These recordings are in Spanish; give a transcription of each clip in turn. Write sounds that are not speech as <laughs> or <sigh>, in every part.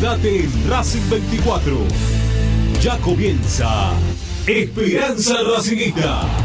Quédate en Racing 24. Ya comienza Esperanza Racingista.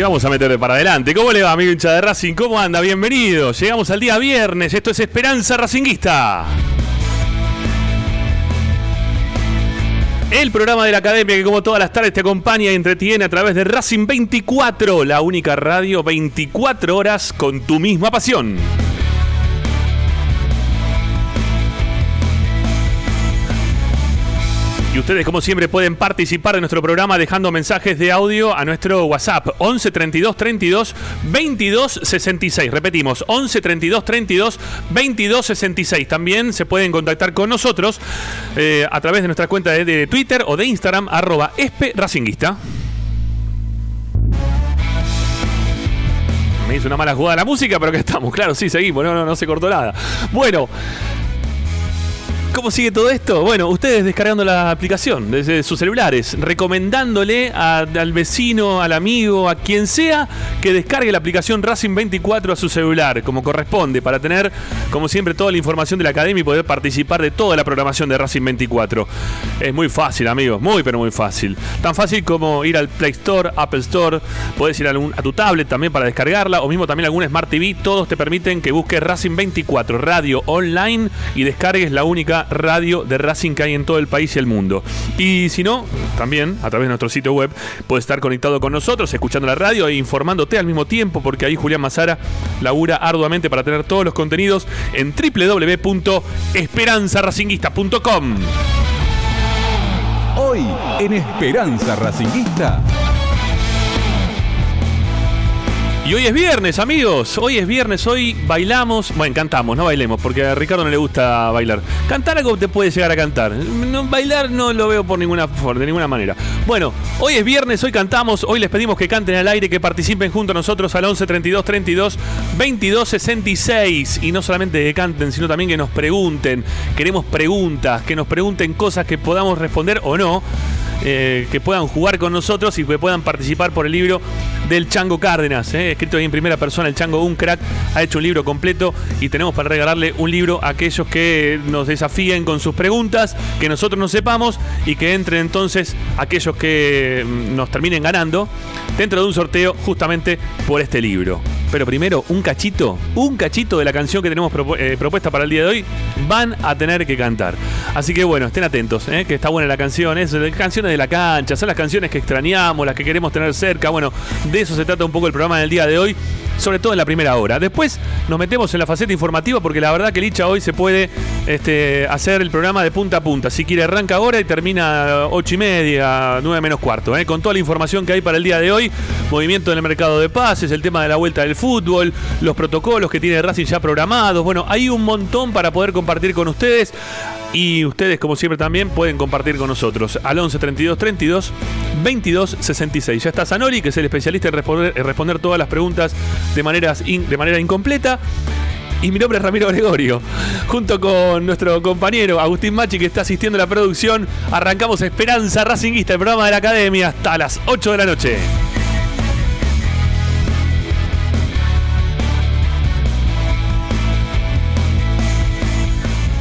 Y vamos a meterle para adelante. ¿Cómo le va, amigo hincha de Racing? ¿Cómo anda? Bienvenido. Llegamos al día viernes. Esto es Esperanza Racinguista. El programa de la academia que como todas las tardes te acompaña y entretiene a través de Racing 24, la única radio 24 horas con tu misma pasión. Ustedes, como siempre, pueden participar de nuestro programa dejando mensajes de audio a nuestro WhatsApp 11 32 32 22 66. Repetimos, 11 32 32 22 66. También se pueden contactar con nosotros eh, a través de nuestra cuenta de, Twitter o de Instagram, arroba espe racinguista. Me hizo una mala jugada la música, pero que estamos, claro, sí, seguimos, no, no, no se cortó nada. Bueno. ¿Cómo sigue todo esto? Bueno, ustedes descargando la aplicación desde sus celulares, recomendándole al vecino, al amigo, a quien sea, que descargue la aplicación Racing 24 a su celular, como corresponde, para tener, como siempre, toda la información de la academia y poder participar de toda la programación de Racing 24. Es muy fácil, amigos, muy pero muy fácil. Tan fácil como ir al Play Store, Apple Store, puedes ir a tu tablet también para descargarla, o mismo también algún Smart TV, todos te permiten que busques Racing 24, radio online, y descargues la única radio de Racing que hay en todo el país y el mundo. Y si no, también a través de nuestro sitio web puedes estar conectado con nosotros, escuchando la radio e informándote al mismo tiempo, porque ahí Julián Mazara labura arduamente para tener todos los contenidos en www.esperanzaracinguista.com. Hoy en Esperanza Racinguista. Y hoy es viernes, amigos. Hoy es viernes, hoy bailamos. Bueno, cantamos, no bailemos, porque a Ricardo no le gusta bailar. Cantar algo te puede llegar a cantar. No, bailar no lo veo por ninguna, de ninguna manera. Bueno, hoy es viernes, hoy cantamos. Hoy les pedimos que canten al aire, que participen junto a nosotros al 11 32 32 22 66. Y no solamente que canten, sino también que nos pregunten. Queremos preguntas, que nos pregunten cosas que podamos responder o no. Eh, que puedan jugar con nosotros y que puedan participar por el libro del Chango Cárdenas, eh, escrito ahí en primera persona. El Chango, un crack, ha hecho un libro completo y tenemos para regalarle un libro a aquellos que nos desafíen con sus preguntas, que nosotros no sepamos y que entren entonces aquellos que mm, nos terminen ganando dentro de un sorteo justamente por este libro. Pero primero, un cachito, un cachito de la canción que tenemos eh, propuesta para el día de hoy, van a tener que cantar. Así que bueno, estén atentos, que está buena la canción. Es canciones de la cancha, son las canciones que extrañamos, las que queremos tener cerca. Bueno, de eso se trata un poco el programa del día de hoy sobre todo en la primera hora. Después nos metemos en la faceta informativa porque la verdad que Licha hoy se puede este, hacer el programa de punta a punta. Si quiere arranca ahora y termina ocho y media, nueve menos cuarto, ¿eh? con toda la información que hay para el día de hoy, movimiento en el mercado de pases, el tema de la vuelta del fútbol, los protocolos que tiene Racing ya programados. Bueno, hay un montón para poder compartir con ustedes. Y ustedes, como siempre, también pueden compartir con nosotros al 11 32 32 22 66. Ya está Zanori, que es el especialista en responder, todas las preguntas de, de manera incompleta. Y mi nombre es Ramiro Gregorio. Junto con nuestro compañero Agustín Machi, que está asistiendo a la producción, arrancamos Esperanza Racinguista, el programa de la academia, hasta las 8 de la noche.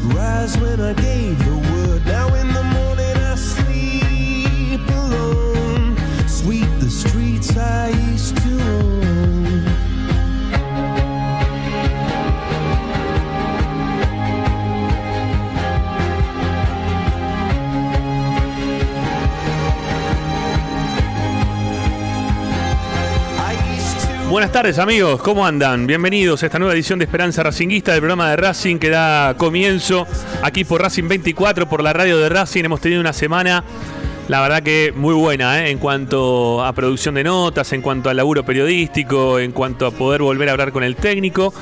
rise when I gave the Buenas tardes amigos, ¿cómo andan? Bienvenidos a esta nueva edición de Esperanza Racinguista del programa de Racing que da comienzo aquí por Racing 24, por la radio de Racing. Hemos tenido una semana, la verdad que muy buena, ¿eh? en cuanto a producción de notas, en cuanto al laburo periodístico, en cuanto a poder volver a hablar con el técnico.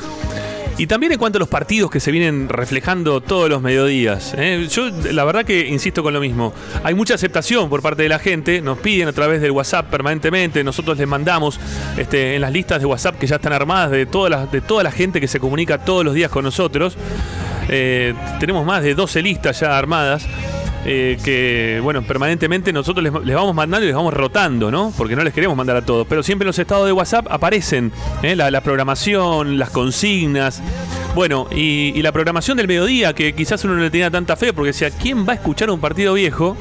Y también en cuanto a los partidos que se vienen reflejando todos los mediodías. ¿eh? Yo la verdad que insisto con lo mismo. Hay mucha aceptación por parte de la gente. Nos piden a través del WhatsApp permanentemente. Nosotros les mandamos este, en las listas de WhatsApp que ya están armadas de toda la, de toda la gente que se comunica todos los días con nosotros. Eh, tenemos más de 12 listas ya armadas. Eh, que, bueno, permanentemente nosotros les, vamos mandando y les vamos rotando, ¿no? Porque no les queremos mandar a todos. Pero siempre en los estados de WhatsApp aparecen ¿eh? la, programación, las consignas. Bueno, y, la programación del mediodía, que quizás uno no le tenía tanta fe, porque decía, ¿quién va a escuchar un partido viejo?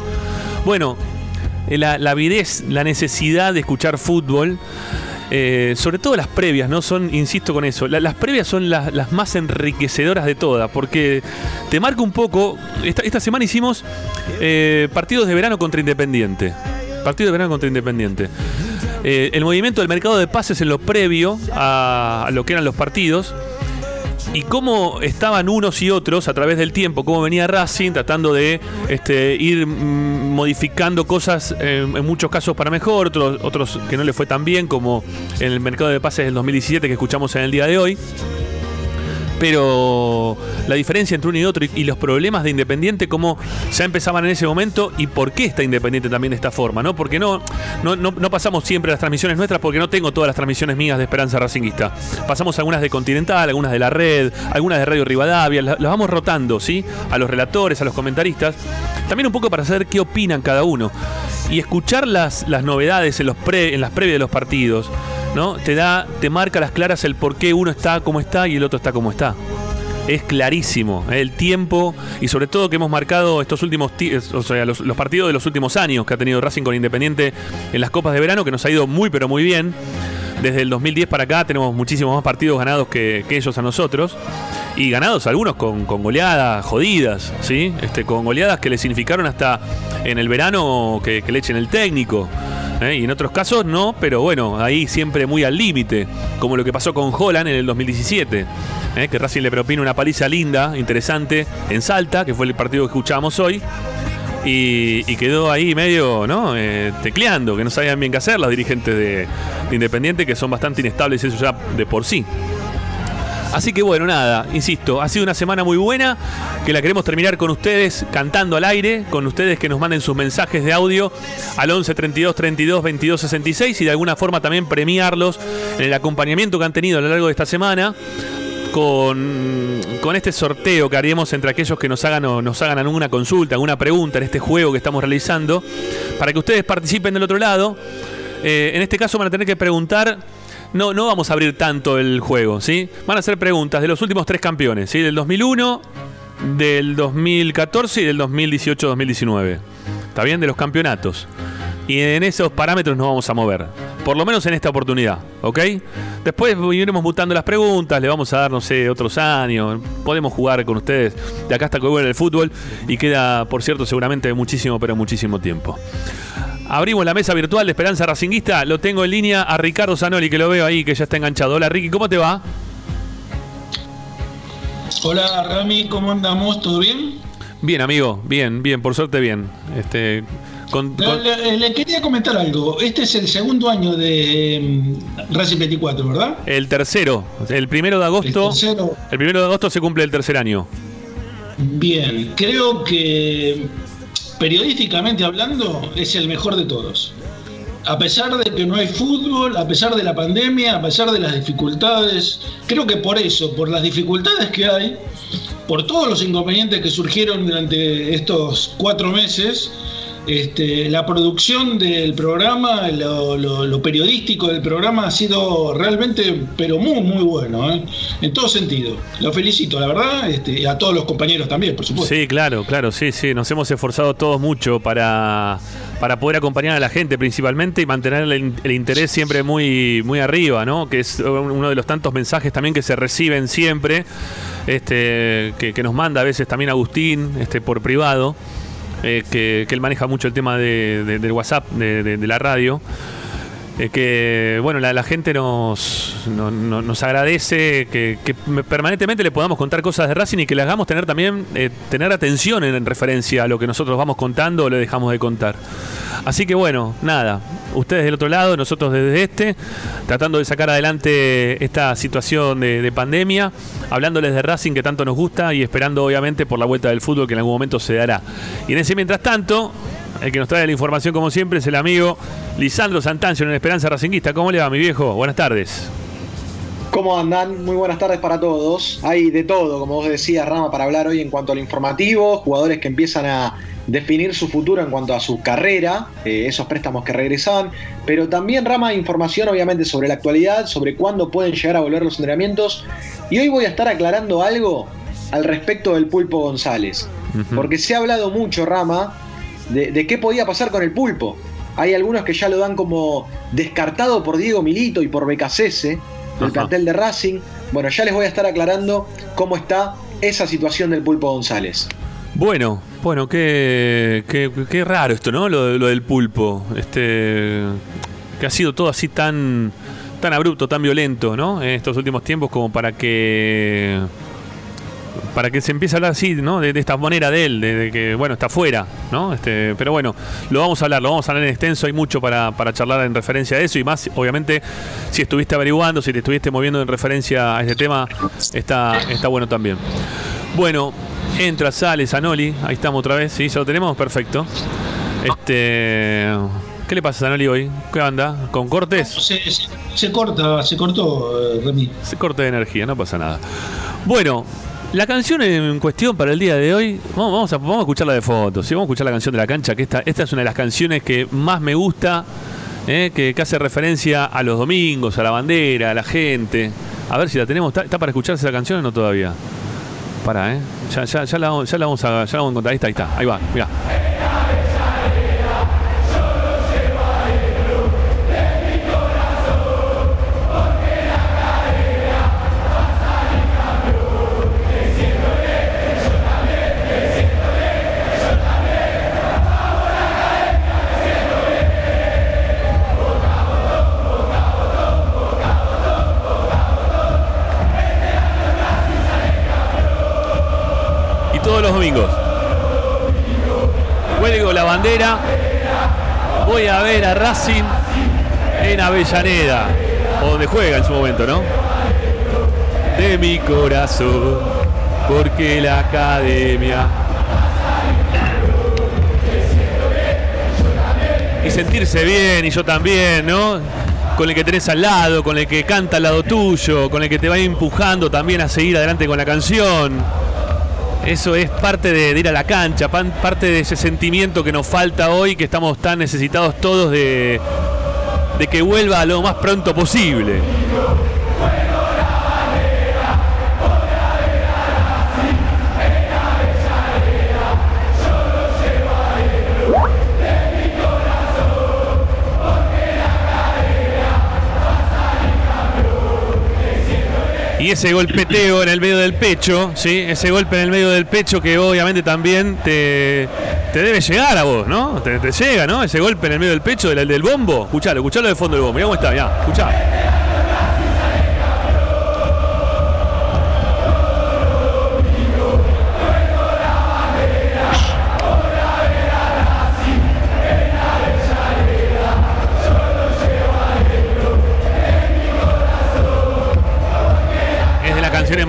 Bueno, eh, la, la avidez, la necesidad de escuchar fútbol. Eh, sobre todo las previas, ¿no? Son, insisto con eso, las previas son las, más enriquecedoras de todas, porque te marca un poco, esta, semana hicimos eh, partidos de verano contra Independiente. Partido de verano contra Independiente. Eh, el movimiento del mercado de pases en lo previo a lo que eran los partidos y cómo estaban unos y otros a través del tiempo, cómo venía Racing tratando de este, ir mm, modificando cosas en muchos casos para mejor, otros que no le fue tan bien, como en el mercado de pases del 2017 que escuchamos en el día de hoy pero la diferencia entre uno y otro y, los problemas de Independiente, cómo ya empezaban en ese momento y por qué está Independiente también de esta forma, ¿no? Porque no, no, pasamos siempre las transmisiones nuestras porque no tengo todas las transmisiones mías de Esperanza Racinguista. Pasamos algunas de Continental, algunas de la red, algunas de Radio Rivadavia, las, vamos rotando, ¿sí? A los relatores, a los comentaristas. También un poco para saber qué opinan cada uno. Y escuchar las, las novedades en, los pre, en las previas de los partidos. ¿No? Te da, te marca las claras el por qué uno está como está y el otro está como está. es clarísimo. ¿eh? El tiempo y sobre todo que hemos marcado estos últimos, ti- o sea, los, los partidos de los últimos años que ha tenido Racing con Independiente en las Copas de Verano, que nos ha ido muy pero muy bien. Desde el 2010 para acá tenemos muchísimos más partidos ganados que, ellos a nosotros. Y ganados algunos con, goleadas jodidas, ¿sí? Este, con goleadas que le significaron hasta en el verano que, le echen el técnico. ¿eh? Y en otros casos no, pero bueno, ahí siempre muy al límite. Como lo que pasó con Holland en el 2017. ¿eh? Que Racing le propina una paliza linda, interesante, en Salta, que fue el partido que escuchábamos hoy. Y, quedó ahí medio, ¿no? Eh, tecleando, que no sabían bien qué hacer los dirigentes de, de Independiente, que son bastante inestables eso ya de por sí. Así que bueno, nada, insisto, ha sido una semana muy buena, que la queremos terminar con ustedes cantando al aire, con ustedes que nos manden sus mensajes de audio al 11 32 32 22 66 y de alguna forma también premiarlos en el acompañamiento que han tenido a lo largo de esta semana con, este sorteo que haremos entre aquellos que nos hagan o nos hagan alguna consulta, alguna pregunta en este juego que estamos realizando, para que ustedes participen del otro lado. Eh, en este caso van a tener que preguntar. No, no vamos a abrir tanto el juego, ¿sí? Van a ser preguntas de los últimos tres campeones, ¿sí? Del 2001, del 2014 y del 2018-2019. ¿Está bien? De los campeonatos. Y en esos parámetros nos vamos a mover. Por lo menos en esta oportunidad, ¿ok? Después iremos mutando las preguntas, le vamos a dar, no sé, otros años. Podemos jugar con ustedes de acá hasta que vuelva el fútbol. Y queda, por cierto, seguramente muchísimo, pero muchísimo tiempo. Abrimos la mesa virtual de Esperanza Racinguista. Lo tengo en línea a Ricardo Zanoli, que lo veo ahí, que ya está enganchado. Hola Ricky, ¿cómo te va? Hola Rami, ¿cómo andamos? ¿Todo bien? Bien, amigo, bien, bien, por suerte bien. Este, con- con- Le, le quería comentar algo. Este es el segundo año de mm, Racing 24, ¿verdad? el tercero, el primero de agosto. El tercero. El primero de agosto se cumple el tercer año. Bien, creo que periodísticamente hablando es el mejor de todos. A pesar de que no hay fútbol, a pesar de la pandemia, a pesar de las dificultades, creo que por eso, por las dificultades que hay, por todos los inconvenientes que surgieron durante estos cuatro meses, este, la producción del programa, lo, lo- lo periodístico del programa ha sido realmente, pero muy, muy bueno, ¿eh? en todo sentido. Lo felicito, la verdad, este, y a todos los compañeros también, por supuesto. Sí, claro, claro, sí, sí. Nos hemos esforzado todos mucho para, para poder acompañar a la gente principalmente y mantener el, el interés siempre muy, muy arriba, ¿no? Que es uno de los tantos mensajes también que se reciben siempre, este, que, que nos manda a veces también Agustín, este, por privado, eh, que, que él maneja mucho el tema de- de- del WhatsApp, de la radio. Eh, que bueno la, gente nos, no- no- nos agradece que, permanentemente le podamos contar cosas de Racing y que le hagamos tener también eh, tener atención en, en referencia a lo que nosotros vamos contando o le dejamos de contar. Así que bueno, nada, ustedes del otro lado, nosotros desde este, tratando de sacar adelante esta situación de, de pandemia, hablándoles de Racing que tanto nos gusta y esperando obviamente por la vuelta del fútbol que en algún momento se dará. Y en ese mientras tanto, el que nos trae la información, como siempre, es el amigo Lisandro Santancio en Esperanza Racinguista. ¿Cómo le va, mi viejo? Buenas tardes. ¿Cómo andan? Muy buenas tardes para todos. Hay de todo, como vos decías, Rama, para hablar hoy en cuanto al informativo, jugadores que empiezan a definir su futuro en cuanto a su carrera, eh, esos préstamos que regresaban, pero también, Rama, información obviamente sobre la actualidad, sobre cuándo pueden llegar a volver los entrenamientos. Y hoy voy a estar aclarando algo al respecto del Pulpo González, porque se ha hablado mucho, Rama, de, de qué podía pasar con el Pulpo. Hay algunos que ya lo dan como descartado por Diego Milito y por Becasese, del plantel de Racing. Bueno, ya les voy a estar aclarando cómo está esa situación del Pulpo González. Bueno, bueno, qué, qué, qué raro esto, ¿no? Lo, lo del pulpo. Este. Que ha sido todo así tan. tan abrupto, tan violento, ¿no? En estos últimos tiempos, como para que. Para que se empiece a hablar así, ¿no? De, de esta manera de él, de, de que, bueno, está fuera, ¿no? Este, pero bueno, lo vamos a hablar, lo vamos a hablar en extenso, hay mucho para, para charlar en referencia a eso y más, obviamente, si estuviste averiguando, si te estuviste moviendo en referencia a este tema, está, está bueno también. Bueno, entra, sale Zanoli, ahí estamos otra vez, sí, ya lo tenemos, perfecto. Este, ¿qué le pasa a Zanoli hoy? ¿Qué anda? ¿Con cortes? Se, se- se corta, se cortó, eh, Remy. Se corta de energía, no pasa nada. Bueno, la canción en cuestión para el día de hoy, vamos, a, escucharla de fotos, ¿sí? vamos a escuchar la canción de la cancha, que esta, es una de las canciones que más me gusta, ¿eh? que, hace referencia a los domingos, a la bandera, a la gente. A ver si la tenemos, ¿está, para escucharse la canción o no todavía? Pará, ¿eh? Ya, la, vamos a, ya la encontrar. Ahí está, ahí está. Ahí va, mira. Voy a ver a Racing en Avellaneda. Donde juega en su momento, ¿no? De mi corazón. Porque la academia. Y sentirse bien, y yo también, ¿no? Con el que tenés al lado, con el que canta al lado tuyo, con el que te va empujando también a seguir adelante con la canción. Eso es parte de, ir a la cancha, parte de ese sentimiento que nos falta hoy, que estamos tan necesitados todos de, de que vuelva lo más pronto posible. Y ese golpeteo en el medio del pecho, ¿sí? Ese golpe en el medio del pecho que obviamente también te, te debe llegar a vos, ¿no? Te, llega, ¿no? Ese golpe en el medio del pecho del, del bombo. Escuchalo, escuchalo de fondo del bombo. Mirá cómo está, ya, escuchá.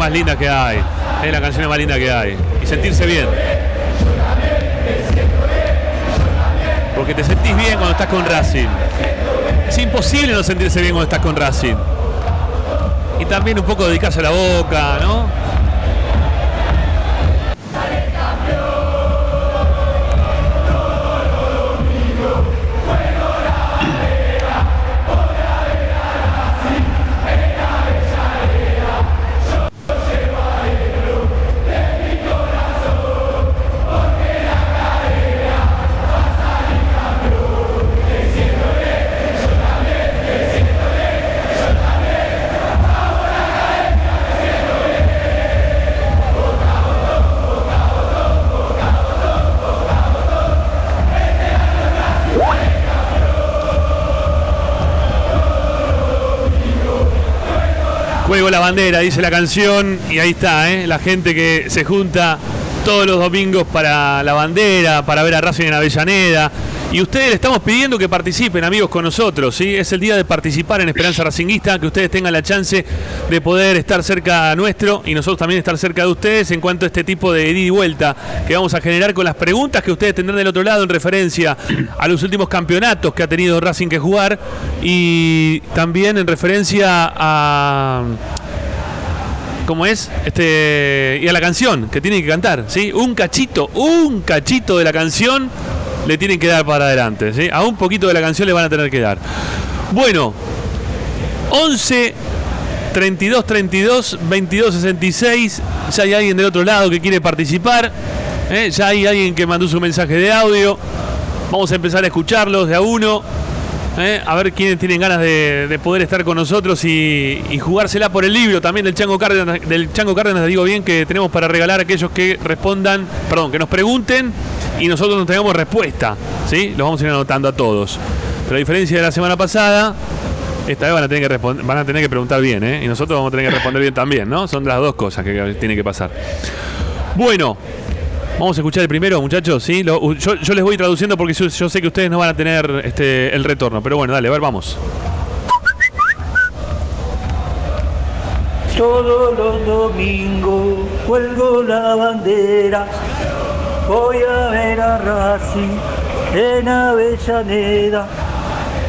Más lindas que hay. Es de las canciones más lindas que hay. Y sentirse bien. Porque te sentís bien cuando estás con Racing. Es imposible no sentirse bien cuando estás con Racing. Y también un poco dedicarse a la boca, ¿no? Bandera, dice la canción, y ahí está, ¿eh? la gente que se junta todos los domingos para la bandera, para ver a Racing en Avellaneda. Y ustedes le estamos pidiendo que participen, amigos, con nosotros. ¿sí? Es el día de participar en Esperanza Racinguista, que ustedes tengan la chance de poder estar cerca nuestro y nosotros también estar cerca de ustedes en cuanto a este tipo de ida y vuelta que vamos a generar con las preguntas que ustedes tendrán del otro lado en referencia a los últimos campeonatos que ha tenido Racing que jugar y también en referencia a ¿Cómo es? Este, y a la canción que tienen que cantar, ¿sí? Un cachito, un cachito de la canción le tienen que dar para adelante, ¿sí? A un poquito de la canción le van a tener que dar. Bueno, 11 32 32 22 66. Ya hay alguien del otro lado que quiere participar. ¿eh? Ya hay alguien que mandó su mensaje de audio. Vamos a empezar a escucharlos de a uno. ¿Eh? A ver quiénes tienen ganas de, de poder estar con nosotros y, jugársela por el libro también del Chango Cárdenas. Del Chango Cárdenas, digo bien que tenemos para regalar a aquellos que respondan, perdón, que nos pregunten y nosotros nos tengamos respuesta. ¿sí? Los vamos a ir anotando a todos. Pero a diferencia de la semana pasada, esta vez van a tener que, van a tener que preguntar bien, ¿eh? Y nosotros vamos a tener que responder bien también, ¿no? Son las dos cosas que tienen que pasar. Bueno, vamos a escuchar el primero, muchachos, ¿sí? Lo- yo, yo les voy traduciendo porque yo, yo sé que ustedes no van a tener este, el retorno. Pero bueno, dale, a ver, vamos. Todos los domingos cuelgo la bandera, voy a ver a Racing en Avellaneda.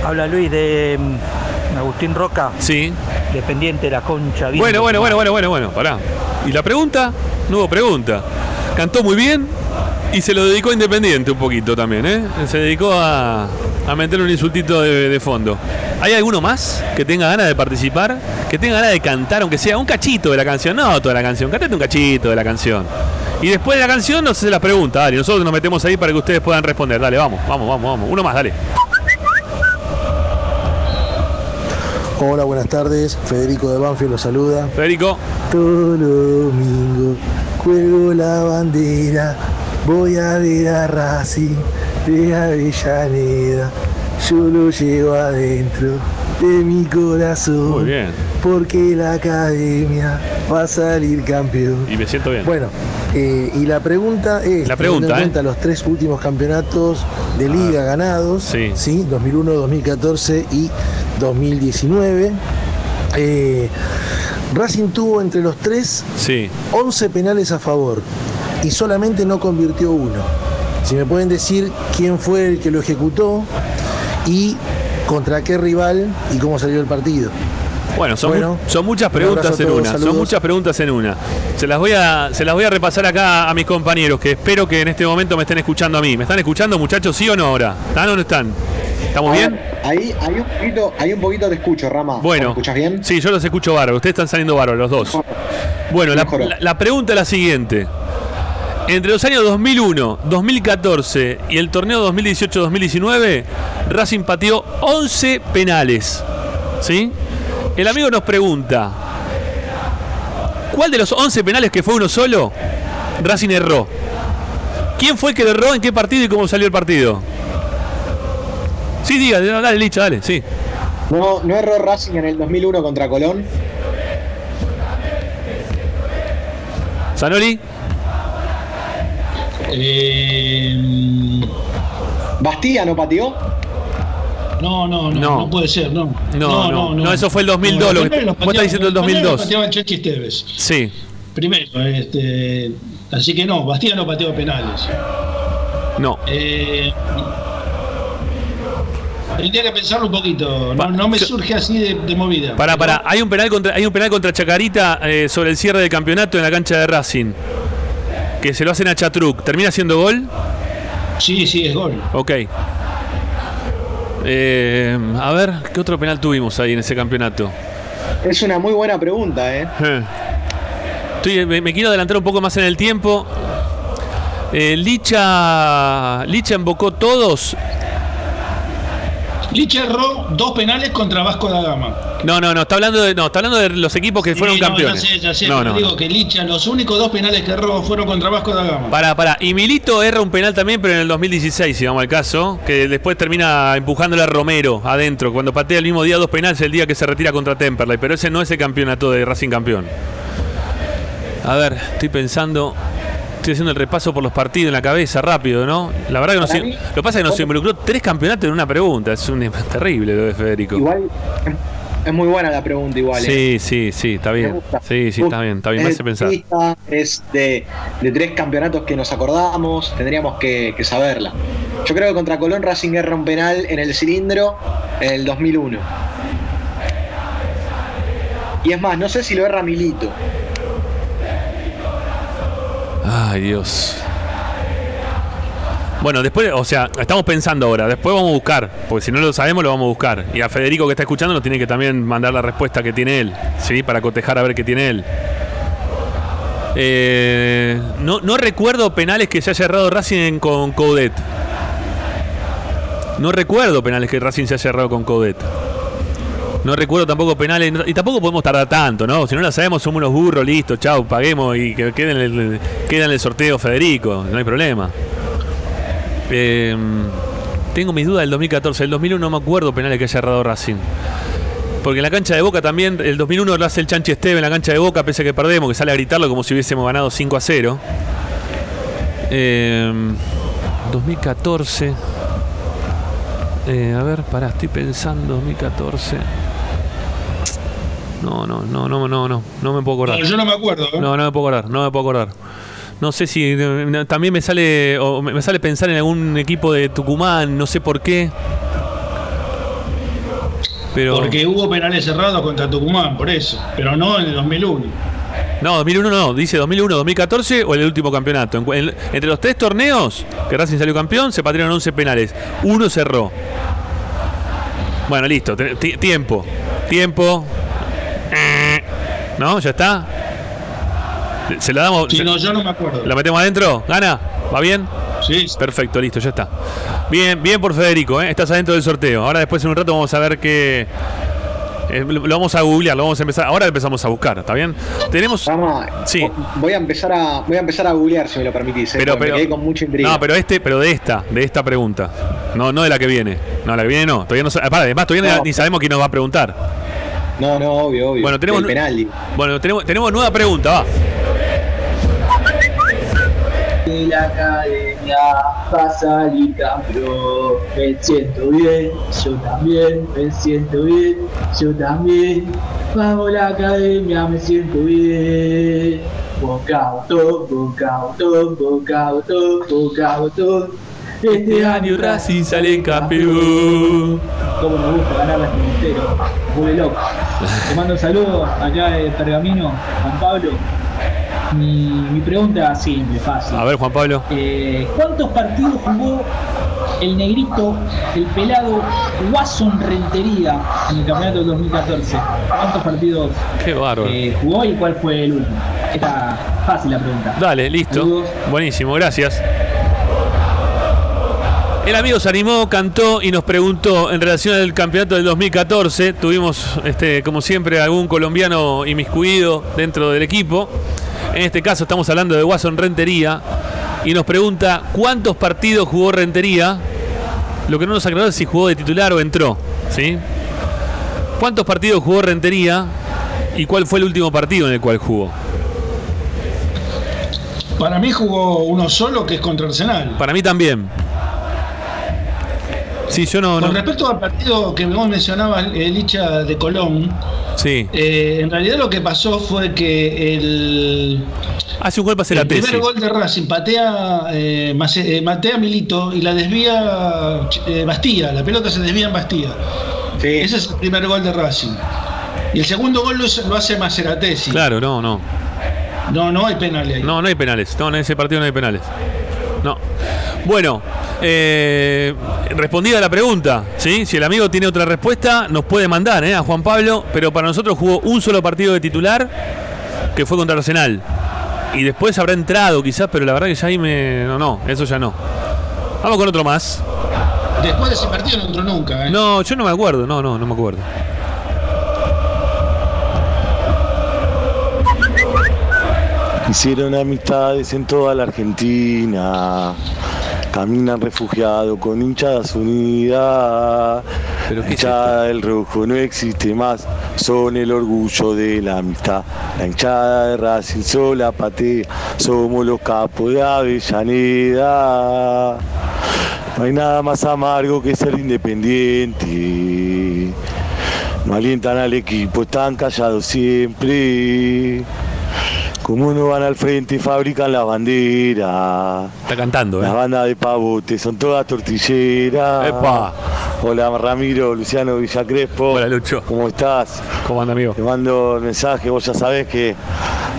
Habla Luis de mm, Agustín Roca, Sí. Dependiente de la concha. Bimbo. Bueno, bueno, bueno, bueno, bueno, bueno, pará. ¿Y la pregunta? No hubo pregunta. Cantó muy bien, Y se lo dedicó a Independiente un poquito también, ¿eh? Se dedicó a, a meter un insultito de, de fondo. ¿Hay alguno más que tenga ganas de participar? Que tenga ganas de cantar, aunque sea un cachito de la canción, no toda la canción, cantate un cachito de la canción. Y después de la canción nos hace las preguntas, dale, nosotros nos metemos ahí para que ustedes puedan responder. Dale, vamos, vamos, vamos, vamos. Uno más, dale. Hola, buenas tardes. Federico de Banfield los saluda. Federico, Todo domingo cuelgo la bandera, voy a ver a Racing de Avellaneda. Yo lo llevo adentro de mi corazón. muy bien. Porque la academia va a salir campeón. Y me siento bien. Bueno, eh, y la pregunta es, La pregunta, teniendo en ¿eh? cuenta los tres últimos campeonatos de liga ganados, sí. 2001, 2014 y 2019, eh, Racing tuvo entre los tres Sí. 11 penales a favor y solamente no convirtió uno. Si me pueden decir quién fue el que lo ejecutó y contra qué rival y cómo salió el partido. Bueno, son, Bueno, mu- son muchas un preguntas en todos, una. Son muchas preguntas en una. Se las voy a, se las voy a repasar acá a mis compañeros, que espero que en este momento me estén escuchando a mí. ¿Me están escuchando, muchachos, sí o no ahora? ¿Están o no están? ¿Estamos A bien? Ahí, ahí un poquito, ahí un poquito te escucho, Rama. Bueno. ¿Me escuchas bien? Sí, yo los escucho bárbaro. Ustedes están saliendo bárbaros los dos. Bueno, la, Mejoró. la- la pregunta es la siguiente. Entre los años 2001, 2014 y el torneo 2018-2019, Racing pateó 11 penales. ¿Sí? El amigo nos pregunta, ¿cuál de los 11 penales que fue uno solo, Racing erró? ¿Quién fue que lo erró, en qué partido y cómo salió el partido? Sí, diga, dale, Licha, dale, sí. No, no erró Racing en el 2001 contra Colón. Zanoli, Eh, Bastía no pateó. No, no, no, No. no, puede ser, no. No, no, no, eso fue el 2002, lo que- vos estás diciendo el los penales los 2002. pateaba el Chachi Esteves. sí. Primero, este, así que no, Bastía no pateó penales. No. Eh, tendría que pensarlo un poquito, no, no me surge así de, de movida. Para, para, hay un penal contra, hay un penal contra Chacarita eh, sobre el cierre del campeonato en la cancha de Racing. Que se lo hacen a Chatruc. ¿Termina siendo gol? Sí, sí, es gol. Ok. Eh, a ver, ¿qué otro penal tuvimos ahí en ese campeonato? Es una muy buena pregunta, ¿eh? Eh. Estoy- me, me quiero adelantar un poco más en el tiempo. Eh, Licha, Licha embocó todos. Licha erró dos penales contra Vasco da Gama. No, no, no, está hablando de, no, está hablando de los equipos que fueron Sí, no, campeones. Ya sé, ya sé, no, no, digo que Licha, los únicos dos penales que erró fueron contra Vasco da Gama. Para, para. Y Milito erra un penal también, pero en el 2016, si vamos al caso, que después termina empujándole a Romero adentro, cuando patea el mismo día dos penales el día que se retira contra Temperley, pero ese no es el campeonato de Racing campeón. A ver, estoy pensando, estoy haciendo el repaso por los partidos en la cabeza rápido, ¿no? La verdad que no Para sé. mí- Lo que pasa es que nos involucró tres campeonatos en una pregunta, es un <laughs> terrible lo de Federico. Igual es- muy buena la pregunta, igual. ¿eh? Sí, sí, sí, está bien. Sí, sí, está bien, está bien, me hace pensar. Es de, de tres campeonatos que nos acordamos, tendríamos que, que saberla. Yo creo que contra Colón Racing erra un penal en el cilindro en el 2001. Y es más, no sé si lo erra Milito. Ay, Dios. Bueno, después, o sea, estamos pensando ahora, después vamos a buscar, porque si no lo sabemos lo vamos a buscar. Y a Federico que está escuchando nos tiene que también mandar la respuesta que tiene él, ¿sí? Para cotejar a ver qué tiene él. Eh, no, no recuerdo penales que se haya errado Racing con Coudet. No recuerdo penales que Racing se haya errado con Coudet. No recuerdo tampoco penales, y tampoco podemos tardar tanto, ¿no? Si no la sabemos, somos unos burros, listo, chau, paguemos y que quede en el, en el sorteo Federico, no hay problema. Eh, tengo mis dudas del 2014, el 2001 no me acuerdo penales que haya errado Racing. Porque en la cancha de Boca también, el 2001 lo hace el Chanchi Esteve en la cancha de Boca, pese a que perdemos, que sale a gritarlo como si hubiésemos ganado 5 a 0. Eh, 2014. Eh, a ver, pará, estoy pensando 2014. No, no, no, no, no, no, no me puedo acordar. No, yo no me acuerdo. ¿eh? No, no me puedo acordar, no me puedo acordar. No sé si también me sale o me sale pensar en algún equipo de Tucumán, no sé por qué. Pero Porque hubo penales cerrados contra Tucumán, por eso. Pero no en el 2001. No, 2001 no, dice 2001, 2014 o el último campeonato. En- en- entre los tres torneos que Racing salió campeón, se patearon 11 penales. Uno cerró. Bueno, listo. tiempo. Tiempo. ¿No? ¿Ya está? ¿Se la damos? Si se- no, yo no me acuerdo. ¿La metemos adentro? ¿Gana? ¿Va bien? Sí, Perfecto, listo, ya está. Bien, bien por Federico, ¿eh? estás adentro del sorteo. Ahora después en un rato vamos a ver qué... eh, lo vamos a googlear, lo vamos a empezar. Ahora empezamos a buscar, ¿está bien? Tenemos... Rama, Sí. voy a empezar a voy a empezar a googlear si me lo permitís, eh, Pero, porque pero, me quedé con mucha intriga. no, pero este, pero de esta, de esta pregunta. No, no de la que viene. No, la que viene no. Todavía no para, además todavía No. ni sabemos quién nos va a preguntar. No, no, obvio, obvio. Bueno, tenemos El penal. Bueno, tenemos, tenemos nueva pregunta, va. de la academia va a salir campeón. Me siento bien, yo también, me siento bien, yo también. Vamos a la academia, me siento bien. Boca botón, boca botón, boca botón, boca botón. Este año Racing sale campeón. Cómo me gusta ganar las. Vuelve loco. Te mando saludos acá de Pergamino, Juan Pablo. Mi, mi pregunta es simple, fácil. A ver, Juan Pablo. Eh, ¿Cuántos partidos jugó el negrito, el pelado Watson Rentería en el campeonato del 2014? ¿Cuántos partidos Qué eh, jugó y cuál fue el último? Está fácil la pregunta. Dale, listo. Saludos. Buenísimo, gracias. El amigo se animó, cantó y nos preguntó en relación al campeonato del 2014. Tuvimos, este, como siempre, algún colombiano inmiscuido dentro del equipo. En este caso estamos hablando de Watson Rentería. Y nos pregunta cuántos partidos jugó Rentería. Lo que no nos aclaró es si jugó de titular o entró. ¿sí? ¿Cuántos partidos jugó Rentería? ¿Y cuál fue el último partido en el cual jugó? Para mí jugó uno solo que es contra Arsenal. Para mí también. Sí, yo no. Con no respecto al partido que vos mencionabas, el hincha de Colón, sí. eh, en realidad lo que pasó fue que el, Hace un gol pase el la primer gol de Racing patea, eh, eh, matea Milito y la desvía eh, Bastía, la pelota se desvía en Bastía. Sí. Ese es el primer gol de Racing. Y el segundo gol lo, hace Maceratesi. Claro, no, no. No, no hay penal ahí. No, no hay penales. No, en ese partido no hay penales. No. Bueno, eh, respondida la pregunta, ¿sí? Si el amigo tiene otra respuesta, nos puede mandar ¿eh? a Juan Pablo, pero para nosotros jugó un solo partido de titular, que fue contra Arsenal. Y después habrá entrado quizás, pero la verdad que ya ahí me... No, no, eso ya no. Vamos con otro más. Después de ese partido no entró nunca. ¿eh? No, yo no me acuerdo, no, no, no me acuerdo. Hicieron amistades en toda la Argentina. Caminan refugiados con hinchadas unidas. ¿Pero La qué es hinchada del rojo no existe más. Son el orgullo de la amistad. La hinchada de Racing sola patea. Somos los capos de Avellaneda. No hay nada más amargo que ser independiente. No alientan al equipo, están callados siempre. Como no van al frente y fabrican la bandera. Está cantando, Las ¿eh? bandas de pavote son todas tortilleras. Epa. Hola Ramiro, Luciano Villacrespo. Hola, Lucho. ¿Cómo estás? ¿Cómo anda, amigo? Te mando el mensaje, vos ya sabés que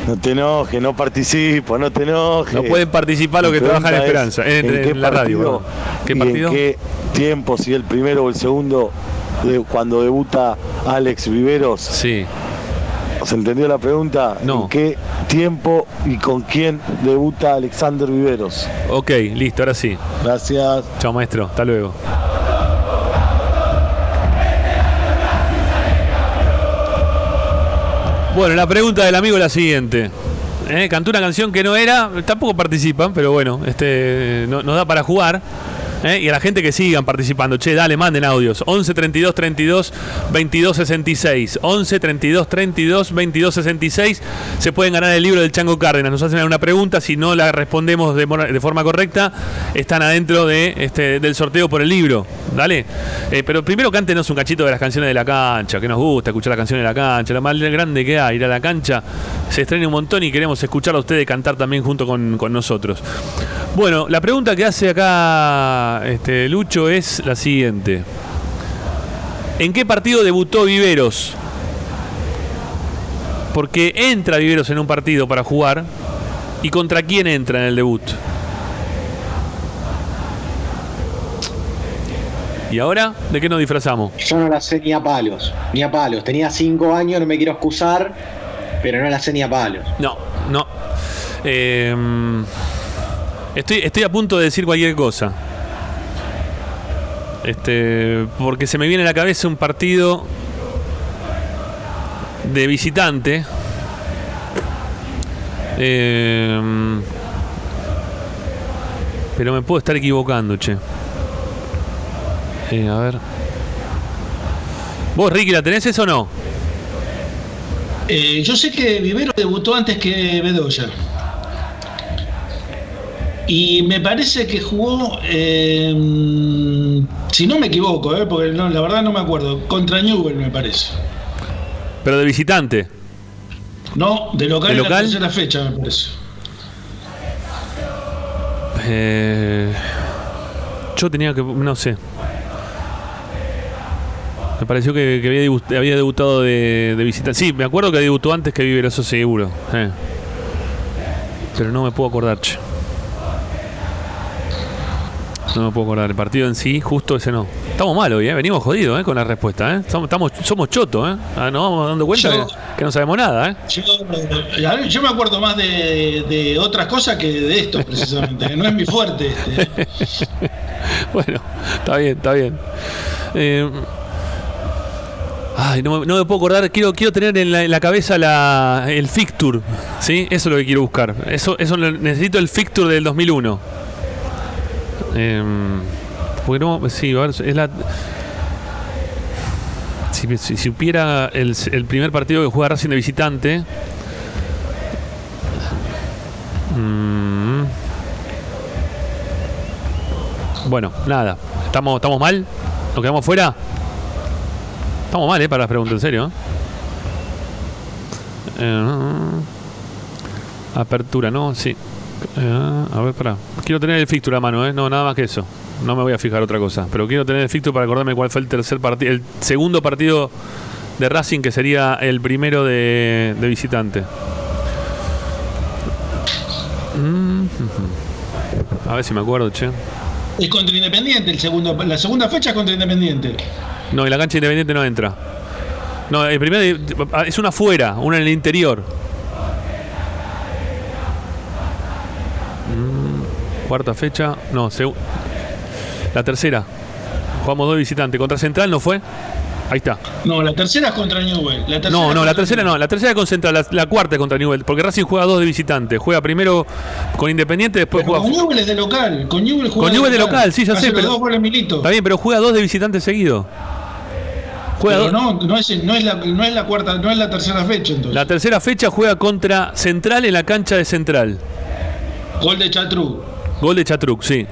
no te enojes, no participo, no te enojes. No pueden participar los que trabajan en Esperanza, en, la radio. ¿Qué y partido? ¿En qué tiempo, si el primero o el segundo, de cuando debuta Alex Viveros? Sí. ¿Se entendió la pregunta? No. ¿En qué tiempo y con quién debuta Alexander Viveros? Ok, listo, ahora sí. Gracias. Chao, maestro. Hasta luego. Bueno, la pregunta del amigo es la siguiente. ¿Eh? Cantó una canción que no era, tampoco participan, pero bueno, este no- nos da para jugar. ¿Eh? Y a la gente que sigan participando, che, dale, manden audios. 11 32 32 22 66. 11 32 32 22 66. Se pueden ganar el libro del Chango Cárdenas. Nos hacen una pregunta, si no la respondemos de, forma correcta, están adentro de, este, del sorteo por el libro. Dale. Eh, pero primero cántenos un cachito de las canciones de la cancha, que nos gusta escuchar las canciones de la cancha. Lo más grande que hay, ir a la cancha. Se estrena un montón y queremos escuchar a ustedes cantar también junto con, con nosotros. Bueno, la pregunta que hace acá este, Lucho es la siguiente. ¿En qué partido debutó Viveros? Porque entra Viveros en un partido para jugar. ¿Y contra quién entra en el debut? ¿Y ahora? ¿De qué nos disfrazamos? Yo no la sé ni a palos, ni a palos. Tenía cinco años, no me quiero excusar, pero no la sé ni a palos. No, no. Eh, estoy, estoy a punto de decir cualquier cosa. Este, porque se me viene a la cabeza un partido de visitante. Eh, pero me puedo estar equivocando, che. Eh, a ver. ¿Vos, Ricky, la tenés eso o no? Eh, yo sé que Vivero debutó antes que Bedoya. Y me parece que jugó, eh, si no me equivoco, eh, porque no, la verdad no me acuerdo, contra Newell me parece. Pero de visitante. No, de local, ¿De en local? la tercera fecha me parece. Eh, yo tenía que. No sé. Me pareció que, que había, debu- había debutado de, de visitante. Sí, me acuerdo que debutó antes que Viver, eso seguro. eh. Pero no me puedo acordar, che. No me puedo acordar. El partido en sí, justo ese no. Estamos mal hoy, ¿eh? Venimos jodidos, ¿eh? Con la respuesta, ¿eh? Estamos, estamos- somos chotos, ¿eh? Ah, nos vamos dando cuenta Yo- que, que no sabemos nada, ¿eh? Yo, yo me acuerdo más de, de otras cosas que de esto, precisamente, que no es mi fuerte. Este. <laughs> bueno, está bien, está bien. Eh, ay, no me, no me puedo acordar. Quiero, quiero tener en la, en la cabeza la, el fixture. ¿sí? Eso es lo que quiero buscar. Eso, eso necesito el fixture del 2001. Eh, sí, es la. Si, si supiera el, el primer partido que juega Racing de visitante. mm, bueno, nada. ¿Estamos, ¿Estamos mal? ¿Nos quedamos fuera? Estamos mal, ¿eh? Para las preguntas, en serio. ¿eh? Eh, apertura, ¿no? Sí. Eh, a ver, pará. Quiero tener el fixture a mano, ¿eh? No, nada más que eso. No me voy a fijar otra cosa. Pero quiero tener el fixture para acordarme cuál fue el tercer partido. El segundo partido de Racing, que sería el primero de, de visitante. Mm, <laughs> A ver si me acuerdo, che. Es contra Independiente, el segundo, la segunda fecha es contra Independiente. No, y la cancha independiente no entra. No, el primero es una afuera, una en el interior. Cuarta fecha, no, la tercera. Jugamos dos visitantes. Contra Central no fue. Ahí está. No, la tercera es contra Newell. La tercera No, no, la tercera no. La tercera es con Central. La, la cuarta es contra Newell. Porque Racing juega dos de visitante. Juega primero con Independiente, después Pero juega. con Newell es de local. Con Newell juega Con Newell de local, sí, ya Hace sé. los Pero, dos goles Milito. está bien, pero juega dos de visitante seguido. Juega Pero dos- no, no es, no, es la, no es la cuarta, no es la tercera fecha entonces. La tercera fecha juega contra Central en la cancha de Central. Gol de Chatru. Gol de Chatruc, sí.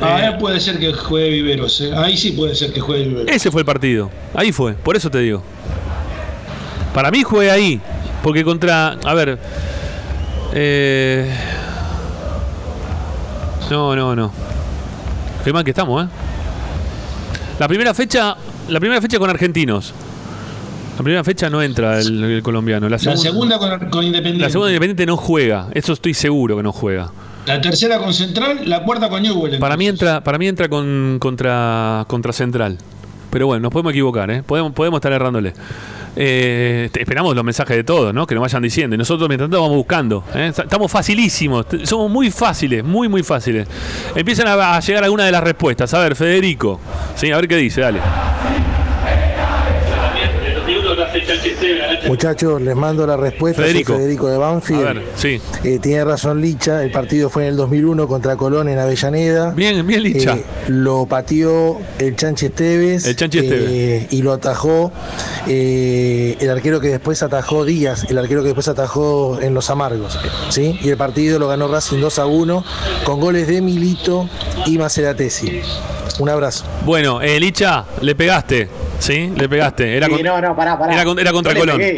Ah, Eh. ahí puede ser que juegue Viveros. eh. Ahí sí puede ser que juegue Viveros. Ese fue el partido. Ahí fue, por eso te digo. Para mí juega ahí. Porque contra. A ver. eh, no, no, no. Qué mal que estamos, ¿eh? La primera fecha. La primera fecha con argentinos. La primera fecha no entra el, el colombiano. La segunda con, con Independiente. la segunda Independiente no juega. Eso estoy seguro que no juega. La tercera con Central, la cuarta con Newell. Para mí entra, para mí entra con, contra, contra Central. Pero bueno, nos podemos equivocar, ¿eh? Podemos, podemos estar errándole. Eh, esperamos los mensajes de todos, ¿no? Que nos vayan diciendo. Y nosotros mientras tanto vamos buscando. ¿eh? Estamos facilísimos. Somos muy fáciles, muy, muy fáciles. Empiezan a, a llegar algunas de las respuestas. A ver, Federico. Sí, a ver qué dice, dale. Muchachos, les mando la respuesta. Soy Federico. Federico de A Banfield. ver, sí. Eh, tiene razón Licha, el partido fue en el 2001 contra Colón en Avellaneda. Bien, bien, Licha. Eh, lo pateó el Chanchi Esteves. El Chanchi eh, Esteves. y lo atajó eh, el arquero que después atajó Díaz, el arquero que después atajó en Los Amargos. ¿sí? Y el partido lo ganó Racing 2 a 1 con goles de Milito y Maceratesi. Un abrazo. Bueno, eh, Licha, le pegaste. ¿Sí? Le pegaste. Era, Sí, con- no, no, pará, pará. era con- era contra No Colón. pegué,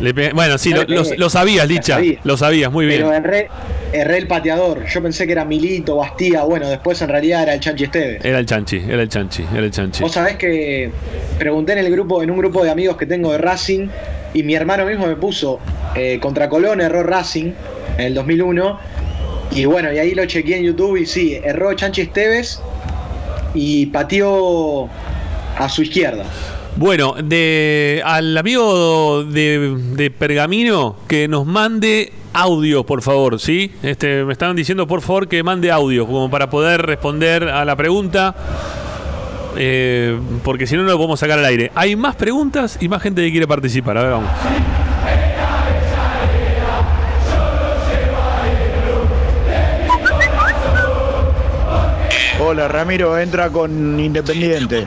le pe- Bueno, sí, lo, lo sabías, Licha. sabía. Lo sabías, muy bien. Pero erré, erré el pateador. Yo pensé que era Milito, Bastía. Bueno, después en realidad era el Chanchi Esteves. Era el chanchi, era el chanchi, era el chanchi. Vos sabés que pregunté en el grupo, en un grupo de amigos que tengo de Racing, Y mi hermano mismo me puso eh, contra Colón, erró Racing en el 2001. Y bueno, y ahí lo chequeé en YouTube y sí, erró Chanchi Esteves y pateó a su izquierda. Bueno, de, al amigo de, de Pergamino que nos mande audio, por favor, ¿sí? Este, me están diciendo, por favor, que mande audio, como para poder responder a la pregunta. eh, porque si no, no lo podemos sacar al aire. Hay más preguntas y más gente que quiere participar. A ver, vamos. Hola, Ramiro entra con Independiente.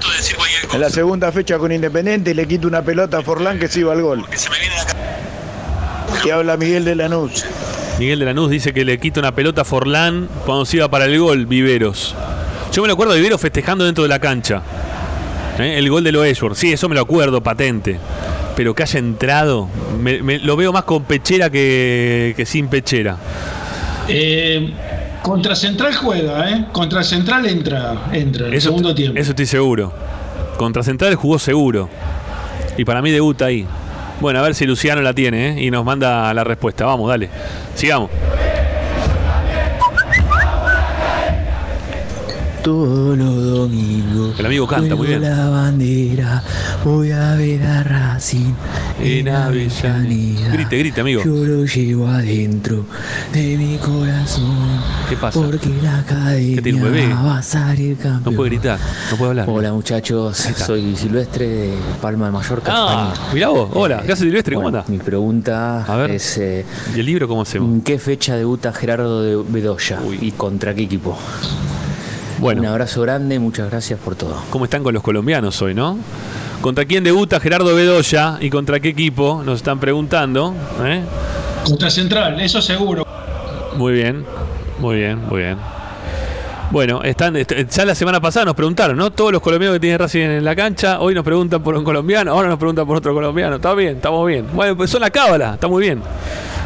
En la segunda fecha con Independiente y le quita una pelota a Forlán que se iba al gol. Y habla Miguel de Lanús. Miguel de Lanús dice que le quita una pelota a Forlán cuando se iba para el gol, Viveros. Yo me lo acuerdo de Viveros festejando dentro de la cancha. ¿Eh? El gol de Loesworth. Sí, eso me lo acuerdo, patente. Pero que haya entrado, me- me- lo veo más con pechera que, que sin pechera. Eh, contra Central juega, ¿eh? Contra Central entra, entra en el segundo tiempo. Eso estoy seguro. Contra Central jugó seguro. Y para mí debuta ahí. Bueno, a ver si Luciano la tiene ¿eh? y nos manda la respuesta. Vamos, dale. Sigamos. Todos los domingos. El amigo canta muy bien. la bandera, voy a ver a Racing En Avellaneda. Grite, grite, amigo. Yo lo llevo adentro de mi corazón. ¿Qué pasa? Porque la academia ¿Qué tiene un bebé? va a salir campeón. No puede gritar, no puede hablar. Hola muchachos, soy Silvestre de Palma de Mallorca, Ah, España. mirá vos. Hola, ¿qué hace Silvestre? ¿Cómo Bueno, anda? Mi pregunta A ver. es eh, ¿Y el libro cómo hacemos? ¿en qué fecha debuta Gerardo de Bedoya y contra qué equipo? Bueno. Un abrazo grande, muchas gracias por todo. ¿Cómo están con los colombianos hoy, no? ¿Contra quién debuta Gerardo Bedoya y contra qué equipo? Nos están preguntando. ¿eh? Contra Central, eso seguro. Muy bien, muy bien, muy bien. Bueno, están, est- ya la semana pasada nos preguntaron, ¿no? Todos los colombianos que tienen Racing en la cancha, hoy nos preguntan por un colombiano, ahora nos preguntan por otro colombiano. Está bien, estamos bien. Bueno, pues son la cábala, está muy bien.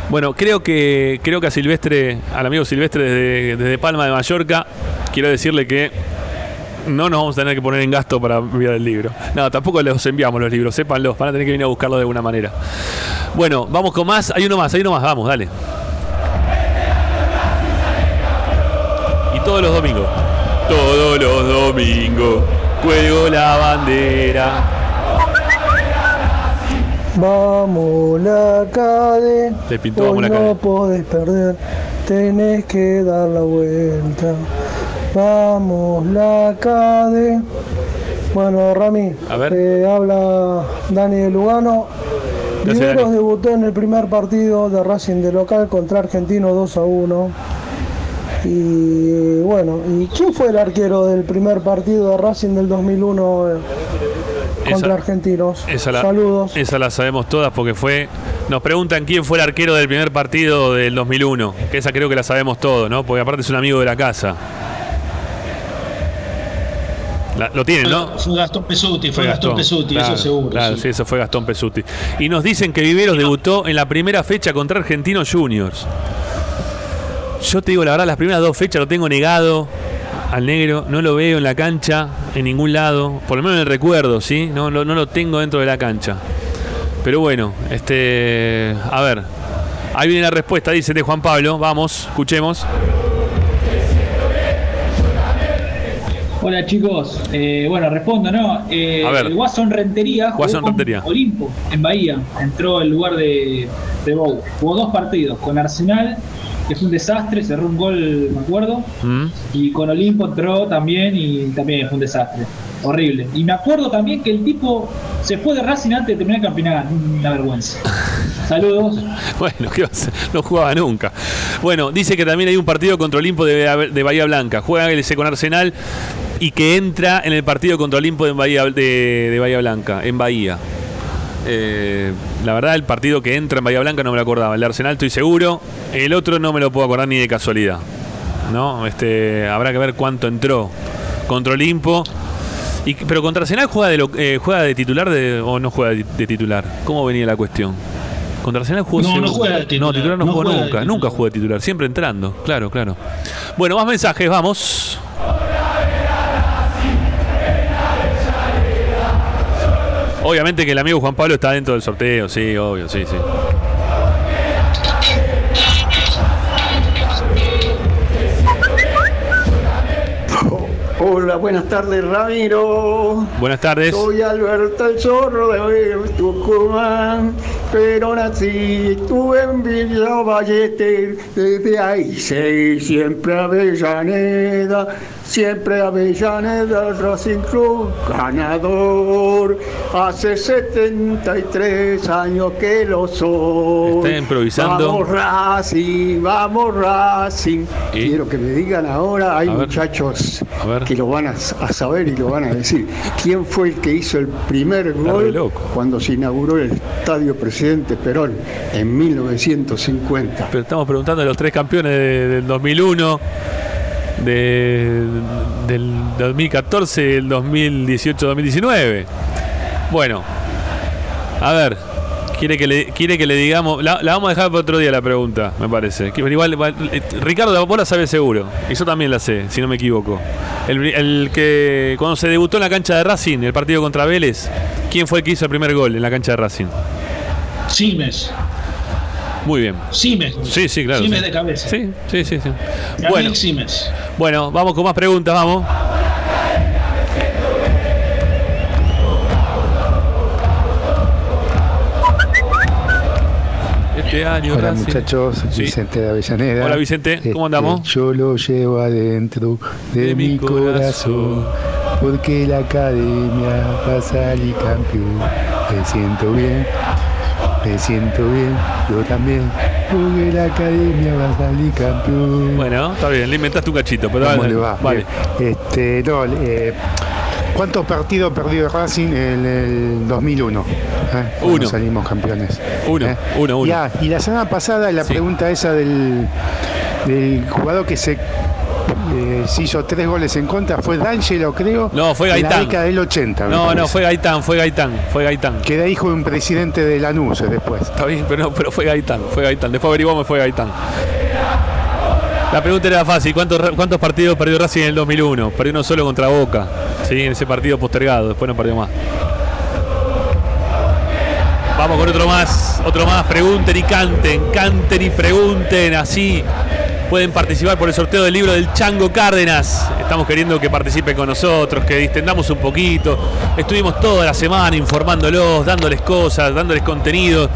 Bueno, creo que creo que a Silvestre, al amigo Silvestre desde, desde Palma de Mallorca, quiero decirle que no nos vamos a tener que poner en gasto para enviar el libro. No, tampoco les enviamos los libros, sépanlo, van a tener que venir a buscarlo de alguna manera. Bueno, vamos con más, hay uno más, hay uno más, vamos, dale. Y todos los domingos. Todos los domingos. Cuelgo la bandera. Vamos la cadena, Le pintó hoy vamos la no cadena. podés perder, tenés que dar la vuelta. Vamos la cadena. Bueno, Rami, A ver. eh, habla Dani de Lugano. Dani. debutó en el primer partido de Racing de local contra Argentino 2 a 1. Y bueno, ¿y quién fue el arquero del primer partido de Racing del 2001 eh, contra Esa- Argentinos? Esa la, Saludos. Esa la sabemos todas porque fue. Nos preguntan quién fue el arquero del primer partido del 2001. Que esa creo que la sabemos todos, ¿no? Porque aparte es un amigo de la casa. La- lo tienen, ¿no? Fue Gastón Pesuti, fue, Gastón, Pesuti, claro, eso seguro. Claro, sí. sí. eso fue Gastón Pesuti. Y nos dicen que Viveros debutó en la primera fecha contra Argentinos Juniors. Yo te digo la verdad, las primeras dos fechas lo tengo negado al negro, no lo veo en la cancha, en ningún lado, por lo menos en el recuerdo, ¿sí? No, lo- no lo tengo dentro de la cancha. Pero bueno, este. A ver. Ahí viene la respuesta, dice de Juan Pablo. Vamos, escuchemos. Hola chicos, Eh, bueno respondo, ¿no? Eh, A ver. El Watson Rentería jugó con Rentería. Olimpo en Bahía, entró en lugar de, de Bou. Jugó dos partidos, con Arsenal, que fue un desastre, cerró un gol, me acuerdo, ¿Mm? y con Olimpo entró también y también fue un desastre. Horrible. Y me acuerdo también que el tipo se fue de Racing antes de terminar el campeonato. Una vergüenza. <laughs> Saludos. Bueno, ¿qué va a hacer? No jugaba nunca. Bueno, dice que también hay un partido contra Olimpo de, de Bahía Blanca. Juega ese con Arsenal y que entra en el partido contra Olimpo de Bahía, de, de Bahía Blanca, en Bahía. Eh, la verdad, el partido que entra en Bahía Blanca no me lo acordaba. El de Arsenal estoy seguro. El otro no me lo puedo acordar ni de casualidad. ¿No? Este, habrá que ver cuánto entró contra Olimpo. Y, pero contra Arsenal juega de, lo- eh, juega de titular de- o no juega de, de titular. ¿Cómo venía la cuestión? Contra Arsenal jugó No, no juega de titular, No, titular no, no jugó nunca. Nunca jugó de titular. Siempre entrando. Claro, claro. Bueno, más mensajes, vamos. Obviamente que el amigo Juan Pablo está dentro del sorteo, sí, obvio, sí, sí. <laughs> Hola, buenas tardes, Ramiro. Buenas tardes. Soy Alberto el Zorro de Tucumán, pero nací estuve en Villa Ballester. Desde ahí seguí siempre Avellaneda, siempre Avellaneda, Racing Club ganador. Hace 73 años que lo soy. Está improvisando. Vamos Racing, vamos Racing. Quiero que me digan ahora, hay A muchachos ver. que lo van a, a saber y lo van a decir. ¿Quién fue el que hizo el primer gol cuando se inauguró el Estadio Presidente Perón en 1950? Pero estamos preguntando de los tres campeones de- del 2001, de- del 2014, el 2018-2019. Bueno, a ver, quiere que le, quiere que le digamos. La, vamos a dejar para otro día la pregunta, me parece. Que igual, eh, Ricardo, vos la sabés seguro. Y yo también la sé, si no me equivoco. El, el que cuando se debutó en la cancha de Racing, el partido contra Vélez, ¿quién fue el que hizo el primer gol en la cancha de Racing? Simes. Muy bien. Simes. Sí, sí, claro. Simes sí. de cabeza. Sí, sí, sí. sí. Bueno, Simes. bueno, vamos con más preguntas, vamos. Este año Hola Racing- muchachos, Sí. Vicente de Avellaneda. Hola, Vicente, ¿cómo Este, andamos? Yo lo llevo adentro de, mi corazón, porque la academia va a salir campeón. Me siento bien, me siento bien, yo también, porque la academia va a salir campeón. Bueno, está bien, le inventaste un cachito, pero ¿Cómo dale, le va? Vale. Este, no, eh, ¿Cuántos partidos perdió Racing en el 2001? eh, Uno. salimos campeones. Uno, Eh, uno, uno. Ya, y la semana pasada la pregunta esa del, del jugador que se, eh, se hizo tres goles en contra fue D'Angelo, creo. No, fue En la Gaitán. década del 80. me No, no, fue Gaitán, fue Gaitán, fue Gaitán. Queda hijo de un presidente de Lanús eh, después. Está bien, pero, no, pero fue Gaitán, fue Gaitán. Después averiguamos, fue Gaitán. La pregunta era fácil. ¿Cuántos, ¿Cuántos partidos perdió Racing en el 2001? Perdió uno solo contra Boca. Sí, en ese partido postergado. Después no perdió más. Vamos con otro más. Otro más. Pregunten y canten. Canten y pregunten. Así pueden participar por el sorteo del libro del Chango Cárdenas. Estamos queriendo que participen con nosotros, que distendamos un poquito. Estuvimos toda la semana informándolos, dándoles cosas, dándoles contenido.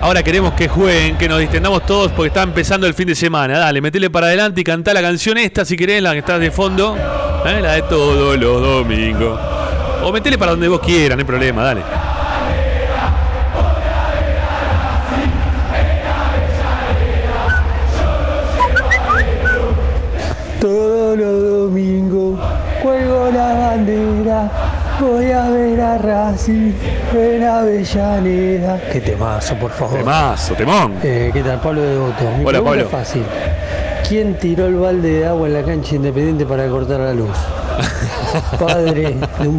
Ahora queremos que jueguen, que nos distendamos todos porque está empezando el fin de semana. Dale, metele para adelante y cantá la canción esta si querés, la que está de fondo. ¿eh? La de todos los domingos. O metele para donde vos quieras, no hay problema, dale. Domingos cuelgo la bandera, voy a ver a Racing en Avellaneda. Qué temazo, por favor. Temazo, temón. Eh, ¿Qué tal, Pablo de Voto? Mi Hola, Pablo. es fácil. ¿Quién tiró el balde de agua en la cancha independiente para cortar la luz? <laughs> Padre de un,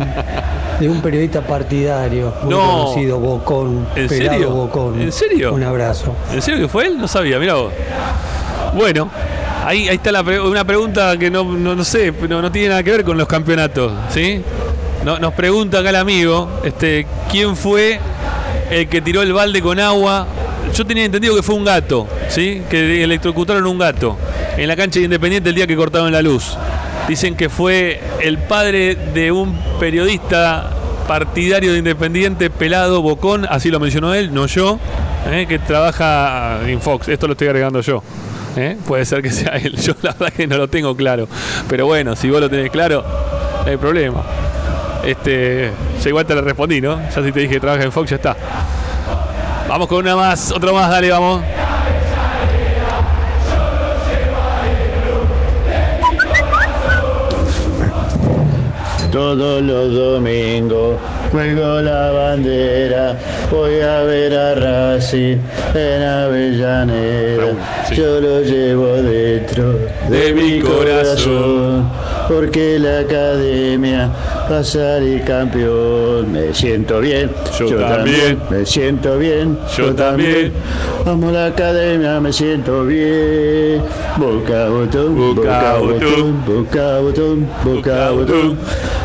de un periodista partidario muy No. conocido, Bocón. ¿En pelado serio? Bocón. ¿En serio? Un abrazo. ¿En serio que fue él? No sabía, mira vos. Bueno, ahí, está la una pregunta que no, no, sé, no, no tiene nada que ver con los campeonatos, ¿sí? No- nos pregunta acá el amigo, este, ¿quién fue el que tiró el balde con agua? Yo tenía entendido que fue un gato, ¿sí? Que electrocutaron un gato en la cancha de Independiente el día que cortaron la luz. Dicen que fue el padre de un periodista partidario de Independiente, Pelado Bocón, así lo mencionó él, no yo, ¿eh? que trabaja en Fox. Esto lo estoy agregando yo. ¿Eh? Puede ser que sea él. <laughs> Yo la verdad que no lo tengo claro. Pero bueno, si vos lo tenés claro, no hay problema. Este, ya igual te lo respondí, ¿no? Ya si te dije que trabaja en Fox, ya está. Vamos con una más, otro más, dale, vamos. Todos los domingos cuelgo la bandera, voy a ver a Racing en Avellaneda. Yo lo llevo dentro de mi corazón, porque la academia a salir campeón. Me siento bien, Yo también. me siento bien, Yo también. Vamos a la academia, me siento bien. Boca botón, boca botón, boca botón, boca botón.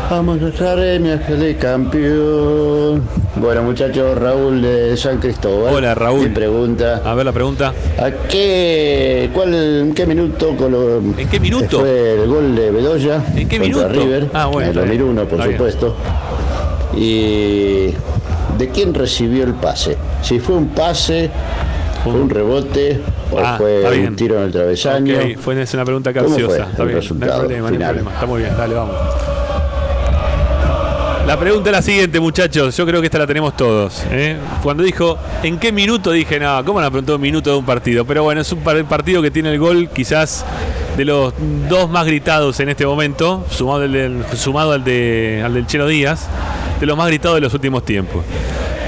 Vamos a Academia, que campeón. Bueno, muchachos, Raúl de San Cristóbal. Hola, Raúl. Pregunta. A ver la pregunta. ¿A qué, cuál, en qué minuto colo- ¿En qué minuto? fue el gol de Bedoya ¿En qué minuto? River? Ah, bueno, En el está bien. 2001, por Está bien. supuesto. Y de quién recibió el pase. Si fue un pase, fue un rebote o Ah, fue un tiro en el travesaño. Ok, fue es una pregunta ¿Cómo capciosa. Está el bien, no hay resultado problema, no hay problema. Está muy bien, dale, vamos. La pregunta es la siguiente, muchachos. Yo creo que esta la tenemos todos. ¿eh? Cuando dijo, ¿en qué minuto? Dije, no, ¿cómo la preguntó un minuto de un partido? Pero bueno, es un par- partido que tiene el gol quizás de los dos más gritados en este momento, sumado, al del, sumado al, de, al del Chelo Díaz, de los más gritados de los últimos tiempos.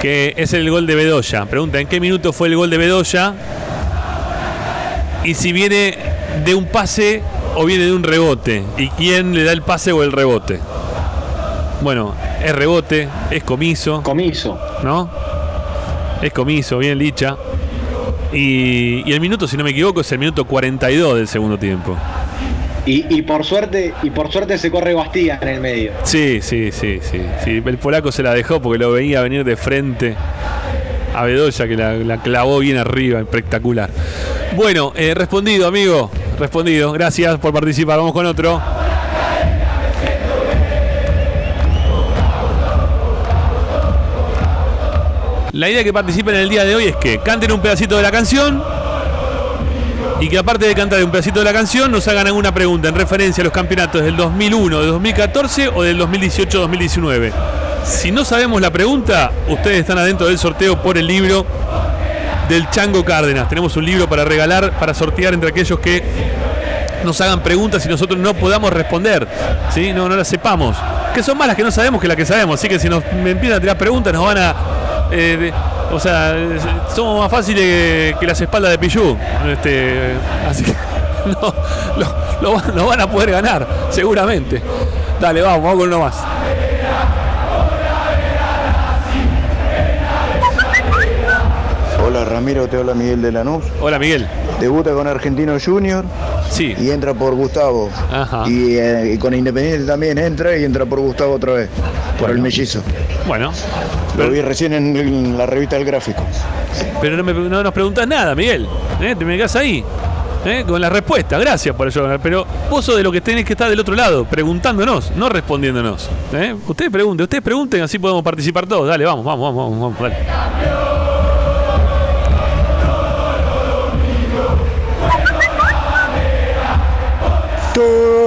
Que es el gol de Bedoya. Pregunta, ¿en qué minuto fue el gol de Bedoya? Y si viene de un pase o viene de un rebote. ¿Y quién le da el pase o el rebote? Bueno, es rebote, es comiso. Comiso. ¿No? Es comiso, bien licha. Y, y el minuto, si no me equivoco, es el minuto 42 del segundo tiempo. Y, y por suerte, y por suerte se corre Bastía en el medio. Sí, sí, sí, sí, sí. El polaco se la dejó porque lo veía venir de frente a Bedoya, que la, la clavó bien arriba, espectacular. Bueno, eh, respondido, amigo. Respondido. Gracias por participar. Vamos con otro. La idea que participen en el día de hoy es que canten un pedacito de la canción y que aparte de cantar un pedacito de la canción nos hagan alguna pregunta en referencia a los campeonatos del 2001, del 2014 o del 2018-2019. Si no sabemos la pregunta, ustedes están adentro del sorteo por el libro del Chango Cárdenas. Tenemos un libro para regalar, para sortear entre aquellos que nos hagan preguntas y nosotros no podamos responder. ¿sí? No, no las sepamos. Que son más las que no sabemos que las que sabemos. Así que si nos empiezan a tirar preguntas, nos van a. eh, o sea, somos más fáciles que, que las espaldas de Pillú. Este, así que <laughs> no, lo, lo van a poder ganar, seguramente. Dale, vamos, vamos con uno más. Hola Ramiro, te habla Miguel de Lanús. Hola Miguel. Debuta con Argentino Junior. Sí. Y entra por Gustavo. Ajá. Y, eh, y con Independiente también entra y entra por Gustavo otra vez. Por el mellizo. Bueno. Lo vi recién en, en la revista del gráfico. Pero no, me- no nos preguntas nada, Miguel. ¿eh? Te me quedas ahí. ¿eh? Con la respuesta. Gracias por eso. Pero vos sos de lo que tenés que estar del otro lado, preguntándonos, no respondiéndonos. ¿eh? Ustedes pregunten, ustedes pregunten, así podemos participar todos. Dale, vamos, vamos, vamos, vamos, vamos, dale.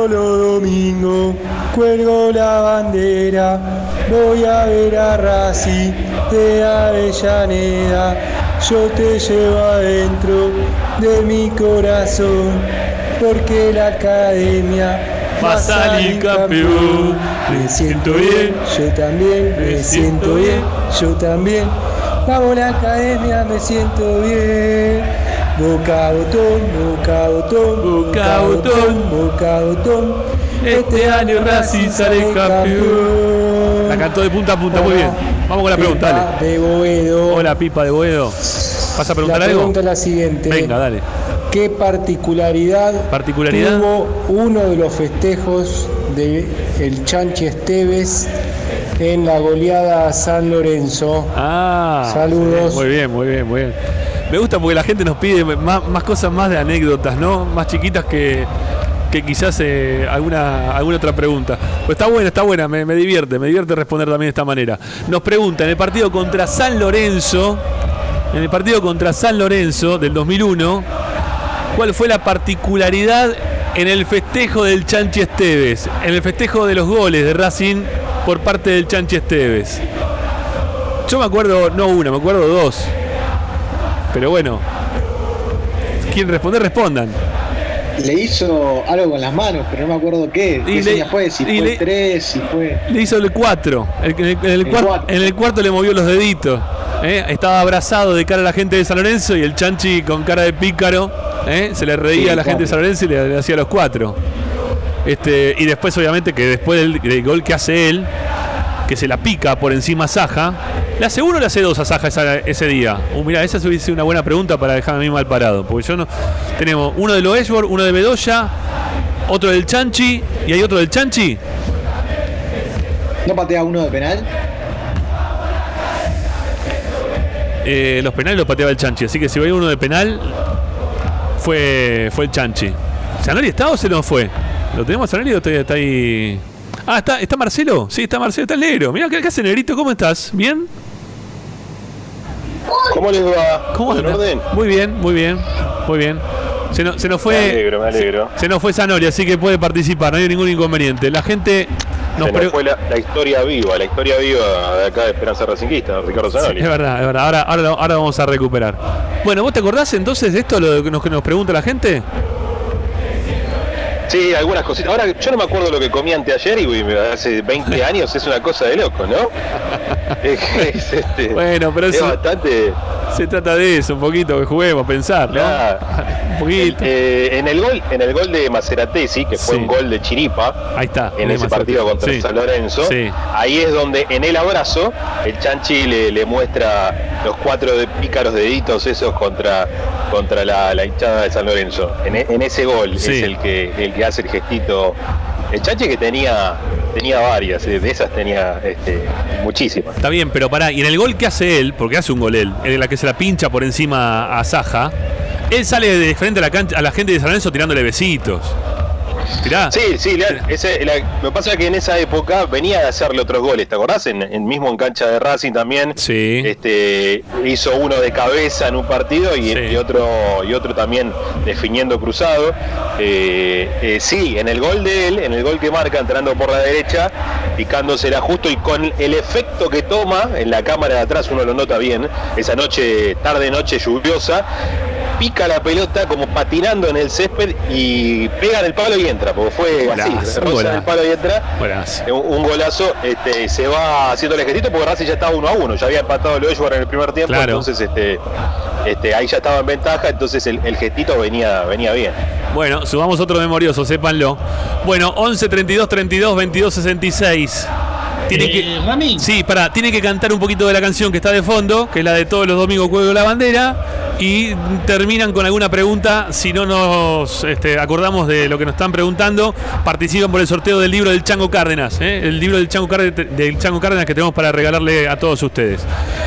Todos los domingos cuelgo la bandera, voy a ver a Racing de Avellaneda. Yo te llevo adentro de mi corazón, porque la academia Va a salir campeón. Me siento bien, yo también, me siento bien, yo también. Vamos la academia, me siento bien. Boca botón, boca botón, boca botón, boca botón. Este año Racing sale campeón. La cantó de punta a punta, muy bien. Vamos con la pregunta, dale. De Boedo. Hola, Pipa de Boedo. ¿Vas a preguntar la algo? pregunta es la siguiente. Venga, dale. ¿Qué particularidad, Particularidad. tuvo uno de los festejos de el Chanchi Esteves en la goleada a San Lorenzo? Ah, Saludos. Muy bien, muy bien, muy bien. Me gusta porque la gente nos pide más, cosas más de anécdotas, ¿no? Más chiquitas que, quizás eh, alguna, alguna otra pregunta. Pues está buena, está buena, me, me divierte, me divierte responder también de esta manera. Nos pregunta, en el partido contra San Lorenzo, en el partido contra San Lorenzo del 2001, ¿cuál fue la particularidad en el festejo del Chanchi Esteves? En el festejo de los goles de Racing por parte del Chanchi Esteves. Yo me acuerdo, no una, me acuerdo dos. Pero bueno, quien responde, respondan. Le hizo algo con las manos, pero no me acuerdo qué. ¿Qué Y le- fue? Si y fue le- tres, si fue. Le hizo el 4. En el, en el cuar- en el cuarto le movió los deditos. ¿eh? Estaba abrazado de cara a la gente de San Lorenzo y el Chanchi con cara de pícaro ¿eh? se le reía Sí, a la gente de San Lorenzo y le, le hacía los cuatro. Este, y después, obviamente, que después del, del gol que hace él, que se la pica por encima a Saja, ¿le hace uno o le hace dos a Saja esa- ese día? Uh, mira, esa hubiese sido una buena pregunta para dejarme a mí mal parado. Porque yo no. Tenemos uno de Loesbor, uno de Bedoya, otro del Chanchi y hay otro del Chanchi. ¿No patea uno de penal? Eh, los penales los pateaba el Chanchi, así que si hay uno de penal, fue, fue el Chanchi. ¿Sanori está o se nos fue? ¿Lo tenemos a Sanori o está ahí? Ah, ¿está, ¿está Marcelo? Sí, está Marcelo, está el negro. Mira, ¿qué hace negrito? ¿Cómo estás? ¿Bien? ¿Cómo les va? ¿Cómo ¿En orden? Muy bien, muy bien, muy bien. Se, no- se nos fue. Me alegro, me alegro. Se, se nos fue Sanori, así que puede participar, no hay ningún inconveniente. La gente nos Se nos pre- fue la, la historia viva, la historia viva de acá de Esperanza Racinguista, Ricardo Zanoli. Es verdad, es verdad. Ahora, ahora, ahora vamos a recuperar. Bueno, ¿vos te acordás entonces de esto, lo que nos, que nos pregunta la gente? Sí, algunas cositas. Ahora, yo no me acuerdo lo que comí anteayer y hace 20 <laughs> años es una cosa de loco, ¿no? Es, <laughs> este, Bueno, pero es eso- bastante... Se trata de eso, un poquito, que juguemos, pensar, ¿no? <laughs> Un poquito. Eh, en el gol, en el gol de Maceratesi, que fue Sí. un gol de Chiripa, Ahí está. en ese partido contra Sí. San Lorenzo, Sí. ahí es donde en el abrazo el Chanchi le, le muestra los cuatro de pícaros deditos esos contra, contra la, la hinchada de San Lorenzo. En, e- en ese gol es el que, el que hace el gestito. El Chanchi que tenía, tenía varias, eh, de esas tenía este, muchísimas. Está bien, pero pará, y en el gol que hace él, porque hace un gol él, en la que se la pincha por encima a Saja, él sale de frente a la, cancha, a la gente de San Lorenzo tirándole besitos. Tirá. Sí, sí, la- ese, la- lo que pasa es que en esa época venía de hacerle otros goles, ¿te acordás? En, en- mismo en cancha de Racing también. Sí. Este, hizo uno de cabeza en un partido y, Sí. y otro y otro también definiendo cruzado. Eh, eh, sí, en el gol de él, en el gol que marca entrando por la derecha, picándosela justo y con el efecto que toma en la cámara de atrás, uno lo nota bien, esa noche, tarde noche lluviosa, pica la pelota como patinando en el césped y pega en el palo y entra, porque fue Golazo, así, roza en golazo. el palo y entra. Buenas. Un, un golazo, este, se va haciendo el ejército porque Racing ya estaba uno a uno, ya había empatado el Oshwar en el primer tiempo, Claro. entonces este, este, ahí ya estaba en ventaja, entonces el, el gestito venía, venía bien. Bueno, subamos otro memorioso, sépanlo. Bueno, 11 32 32 22 66. Tiene Eh, que, Rami. sí, pará, tiene que cantar un poquito de la canción que está de fondo, que es la de todos los domingos Cuelgo la Bandera, y terminan con alguna pregunta. Si no nos este, acordamos de lo que nos están preguntando, participan por el sorteo del libro del Chango Cárdenas, ¿eh? el libro del Chango, Cárdenas, del Chango Cárdenas que tenemos para regalarle a todos ustedes.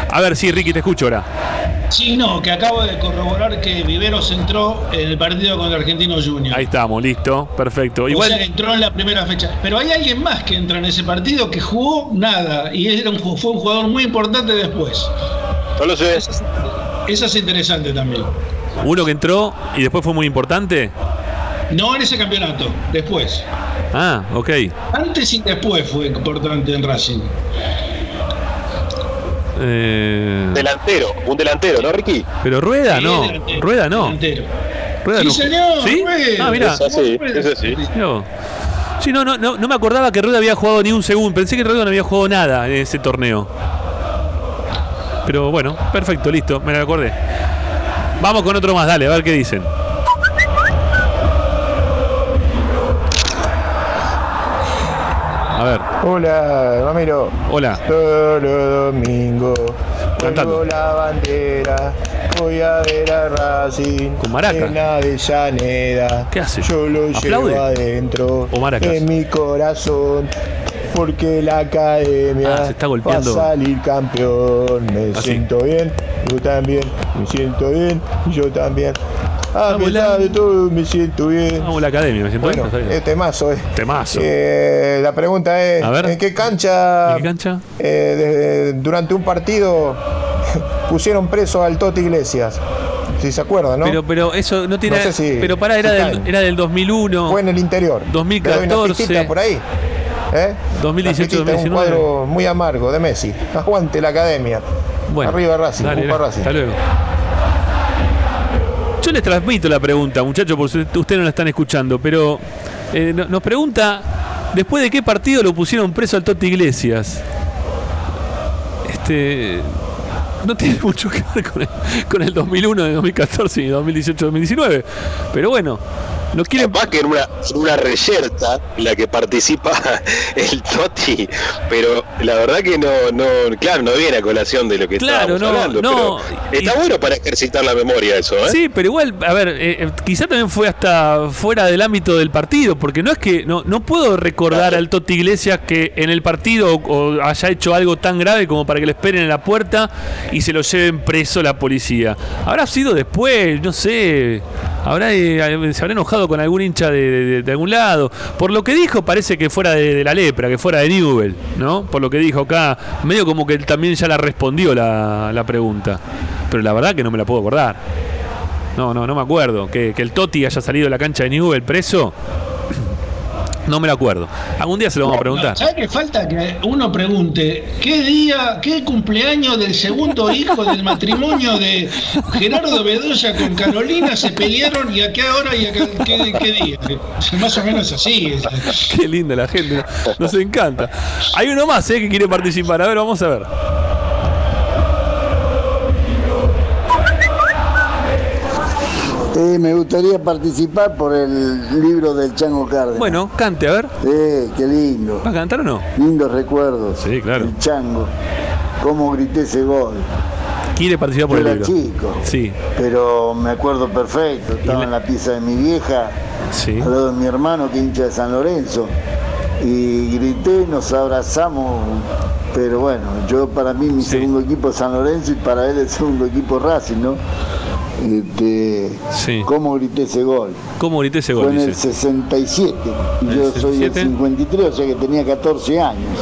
A ver, sí, Ricky, te escucho ahora. Sí, no, que acabo de corroborar que Viveros entró en el partido contra Argentinos Juniors. Ahí estamos, listo, perfecto. O Igual, sea, entró en la primera fecha. Pero hay alguien más que entra en ese partido que jugó nada. Y era un, fue un jugador muy importante después. No lo sé. Eso es interesante también. uno que entró y después fue muy importante. No en ese campeonato, después. Ah, ok. Antes y después fue importante en Racing. Eh, Delantero, un delantero, ¿no, Ricky? pero Rueda Sí, no. delantero, Rueda no. delantero. Rueda Sí, no. señor, ¿Sí? Rueda. Ah, mira. Es así, es así. No. Sí, no, no, no, no me acordaba que Rueda había jugado ni un segundo. Pensé que Rueda no había jugado nada en ese torneo. Pero bueno, perfecto, listo, me lo acordé. Vamos con otro más, dale, a ver qué dicen. Hola, Ramiro. hola. Todos los domingos Cantando. la bandera, voy a ver a Racing Con maracas. en Avellaneda. ¿Qué hace? Yo lo ¿Aplaude? llevo adentro ¿O maracas? en mi corazón. Porque la academia Ah, se está golpeando. va a salir campeón. Me Así. siento bien, yo también. Me siento bien, yo también. A pesar la- de todo, me siento bien. Vamos a la academia, me siento Bueno, bien, bien. es. Temazo. Eh, la pregunta es, A ver. ¿en qué cancha, ¿En qué cancha? eh, de- durante un partido <laughs> pusieron preso al Toti Iglesias? Si se acuerdan, ¿no? Pero, pero eso no tiene. No sé si- pero pará, si era, del, era del 2001. Fue en el interior. Le doy una 2014. pistita por ahí. ¿Eh? 2018, Una pistita, 2019. Un cuadro muy amargo de Messi. Aguante la academia. Bueno, Arriba Racing, dale, Upa dale, Racing. Hasta luego. Yo les transmito la pregunta, muchachos, por si ustedes no la están escuchando, pero eh, no- nos pregunta después de qué partido lo pusieron preso al Totti Iglesias. Este no tiene <laughs> mucho que ver con el, con el 2001, de 2014 y 2018, 2019, pero bueno, No quiere... Capaz que en una, en una reyerta en la que participa <laughs> el Toti, pero la verdad que no, no, claro, no viene a colación de lo que Claro, no, hablando, no, pero está bueno para ejercitar la memoria eso, ¿eh? Sí, pero igual, a ver, eh, eh, quizá también fue hasta fuera del ámbito del partido, porque no es que no, no puedo recordar al Toti Iglesias que en el partido o, haya hecho algo tan grave como para que le esperen en la puerta y se lo lleven preso la policía. Habrá sido después, no sé, habrá eh, se habrá enojado con algún hincha de, de- algún lado. Por lo que dijo, parece que fuera de, de la lepra, que fuera de Newell, ¿no? Por lo que dijo acá, medio como que él también ya la respondió la, la pregunta. Pero la verdad que no me la puedo acordar. No, no, no me acuerdo. Que, que el Toti haya salido de la cancha de Newell preso. No me lo acuerdo. Algún día se lo vamos a preguntar. ¿Sabes qué falta? Que uno pregunte, ¿qué día, qué cumpleaños del segundo hijo del matrimonio de Gerardo Bedoya con Carolina se pelearon y a qué hora y a qué, qué- qué día? Más o menos así. Qué linda la gente. Nos encanta. Hay uno más eh, que quiere participar. A ver, vamos a ver. Eh, me gustaría participar por el libro del Chango Cárdenas. Bueno, cante, a ver. Eh, qué lindo. ¿Va a cantar o no? Lindos recuerdos. Sí, claro. El Chango. Cómo grité ese gol. Quiere participar por Yo el era libro. chico. Sí. Pero me acuerdo perfecto. Estaba en la pieza de mi vieja, Sí. al lado de mi hermano que hincha de San Lorenzo. Y grité, nos abrazamos. Pero bueno, yo para mí mi segundo equipo es San Lorenzo y para él el segundo equipo Racing, ¿no? Este, ¿Cómo grité ese gol? ¿Cómo grité ese gol? Fue en el dice? 67 y ¿En yo el soy del 67? 53, o sea que tenía 14 años.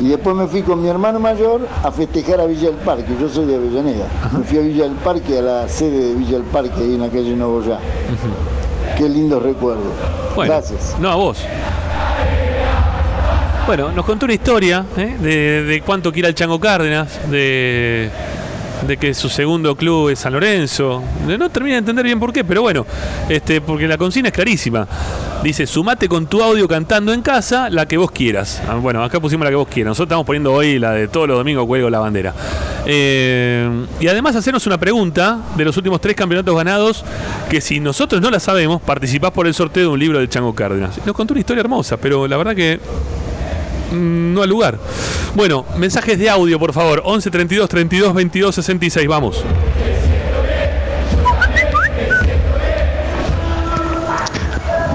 Y después me fui con mi hermano mayor a festejar a Villa del Parque, yo soy de Avellaneda. Me fui a Villa del Parque, a la sede de Villa del Parque, ahí en la calle Novoyá. Qué lindo recuerdo. Bueno, Gracias. No, a vos. Bueno, nos contó una historia ¿eh? de, de cuánto quiere el Chango Cárdenas, de, de que su segundo club es San Lorenzo. No termina de entender bien por qué, pero bueno, este, porque la consigna es clarísima. Dice, sumate con tu audio cantando en casa la que vos quieras. Ah, Bueno, acá pusimos la que vos quieras. Nosotros estamos poniendo hoy la de todos los domingos cuelgo la bandera. Eh, y además hacernos una pregunta de los últimos tres campeonatos ganados, que si nosotros no la sabemos, participás por el sorteo de un libro del Chango Cárdenas. Nos contó una historia hermosa, pero la verdad que no al lugar. Bueno, mensajes de audio, por favor. 11 32 32 22 66. Vamos.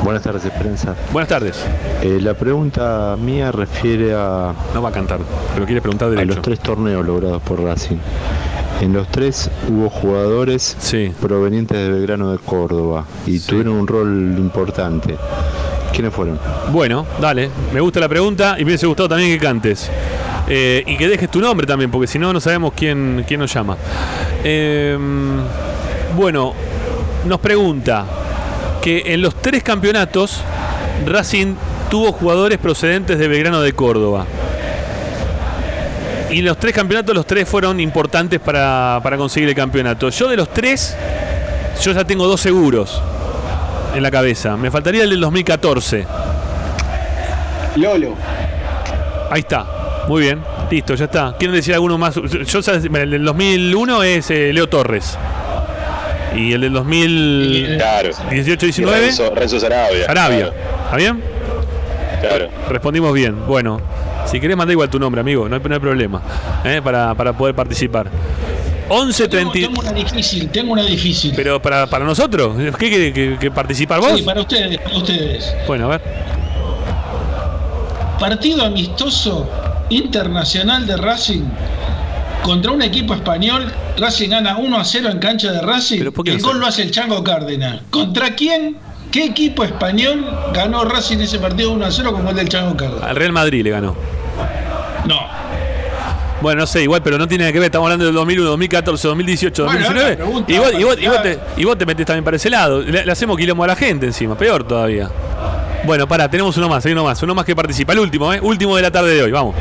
Buenas tardes, prensa. Buenas tardes. Eh, la pregunta mía refiere a. No va a cantar, pero quiere preguntar A derecho. los tres torneos logrados por Racing. En los tres hubo jugadores provenientes de Belgrano de Córdoba y tuvieron un rol importante. ¿Quiénes fueron? Bueno, dale. Me gusta la pregunta y me hubiese gustado también que cantes. Eh, y que dejes tu nombre también, porque si no, no sabemos quién, quién nos llama. Eh, bueno, nos pregunta que en los tres campeonatos Racing tuvo jugadores procedentes de Belgrano de Córdoba. Y en los tres campeonatos, los tres fueron importantes para, para conseguir el campeonato. Yo de los tres, yo ya tengo dos seguros en la cabeza. Me faltaría el del 2014. Lolo. Ahí está. Muy bien. Listo, ya está. ¿Quieren decir alguno más? Yo sé, el del 2001 es eh, Leo Torres. Y el del 2018 Claro. 19 Y Renzo, Renzo Sarabia. Sarabia. Claro. ¿Está bien? Claro. Respondimos bien. Bueno, si querés mandar igual tu nombre, amigo, no hay, no hay problema. ¿eh? Para, para poder participar. 11 Tengo, 30. tengo una difícil, tengo una difícil. Pero para, para nosotros, ¿qué quiere que, que participar vos? Sí, para ustedes, para ustedes. Bueno, a ver. Partido amistoso internacional de Racing contra un equipo español. Racing gana 1 a 0 en cancha de Racing. qué El no gol lo hace el Chango Cárdenas. ¿Contra quién? ¿Qué equipo español ganó Racing ese partido 1 a 0 con gol del Chango Cárdenas? Al Real Madrid le ganó. No. Bueno, no sé, igual, pero no tiene nada que ver. Estamos hablando del 2001, 2014, 2018, Bueno, 2019. ahora pregunta, y, vos, y, vos, y, vos para- te, y vos te metés también para ese lado. Le, le hacemos quilombo a la gente encima, peor todavía. Bueno, pará, tenemos uno más, hay uno más, uno más que participa. El último, ¿eh? Último de la tarde de hoy, vamos.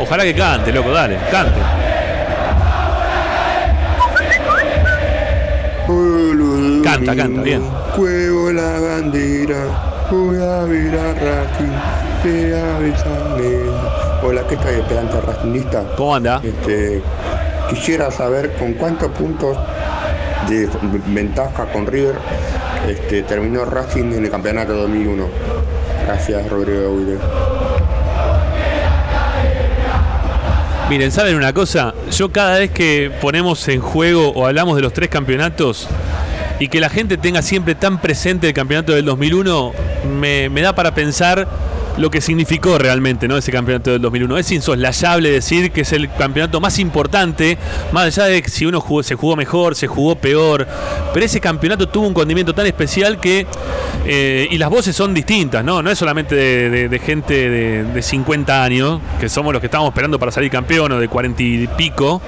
Ojalá que cante, loco, dale, cante. Canta, canta, bien. Cuelgo la bandera, voy a ver a Racing, Avellaneda. Hola, ¿qué tal, esperante racingista? ¿Cómo anda? Este, quisiera saber con cuántos puntos de ventaja con River este, terminó Racing en el campeonato 2001. Gracias, Rodrigo Guide. Miren, ¿saben una cosa? Yo cada vez que ponemos en juego o hablamos de los tres campeonatos y que la gente tenga siempre tan presente el campeonato del 2001, me, me da para pensar lo que significó realmente ¿no? ese campeonato del 2001. Es insoslayable decir que es el campeonato más importante, más allá de si uno se jugó mejor, se jugó peor, pero ese campeonato tuvo un condimento tan especial que... eh, y las voces son distintas, ¿no? No es solamente de, gente de, de 50 años, que somos los que estamos esperando para salir campeón, o de 40 y pico,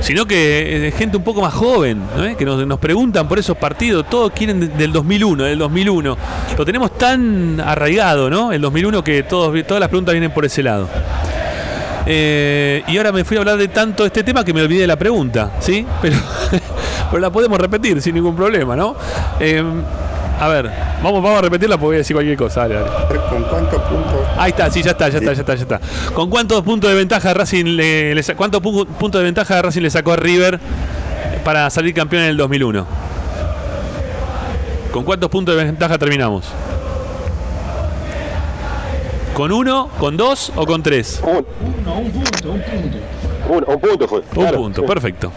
sino que de gente un poco más joven, ¿no? que nos, nos preguntan por esos partidos, todos quieren de- del 2001, del 2001. Lo tenemos tan arraigado, ¿no? El 2001 que todos, todas las preguntas vienen por ese lado. Eh, y ahora me fui a hablar de tanto este tema que me olvidé de la pregunta, ¿sí? <laughs> Pero, pero la podemos repetir sin ningún problema, ¿no? Eh, a ver, vamos, vamos a repetirla porque voy a decir cualquier cosa. Dale, dale. ¿Con cuántos puntos? Ahí está, sí, ya está, ya está, ya está, ya está. ¿Con cuántos puntos de ventaja Racing le, le sa- cuántos pu- puntos de ventaja Racing le sacó a River para salir campeón en el 2001? ¿Con cuántos puntos de ventaja terminamos? ¿Con uno, con dos o con tres? Uno, un punto, un punto. Un, un punto fue. Un punto, perfecto.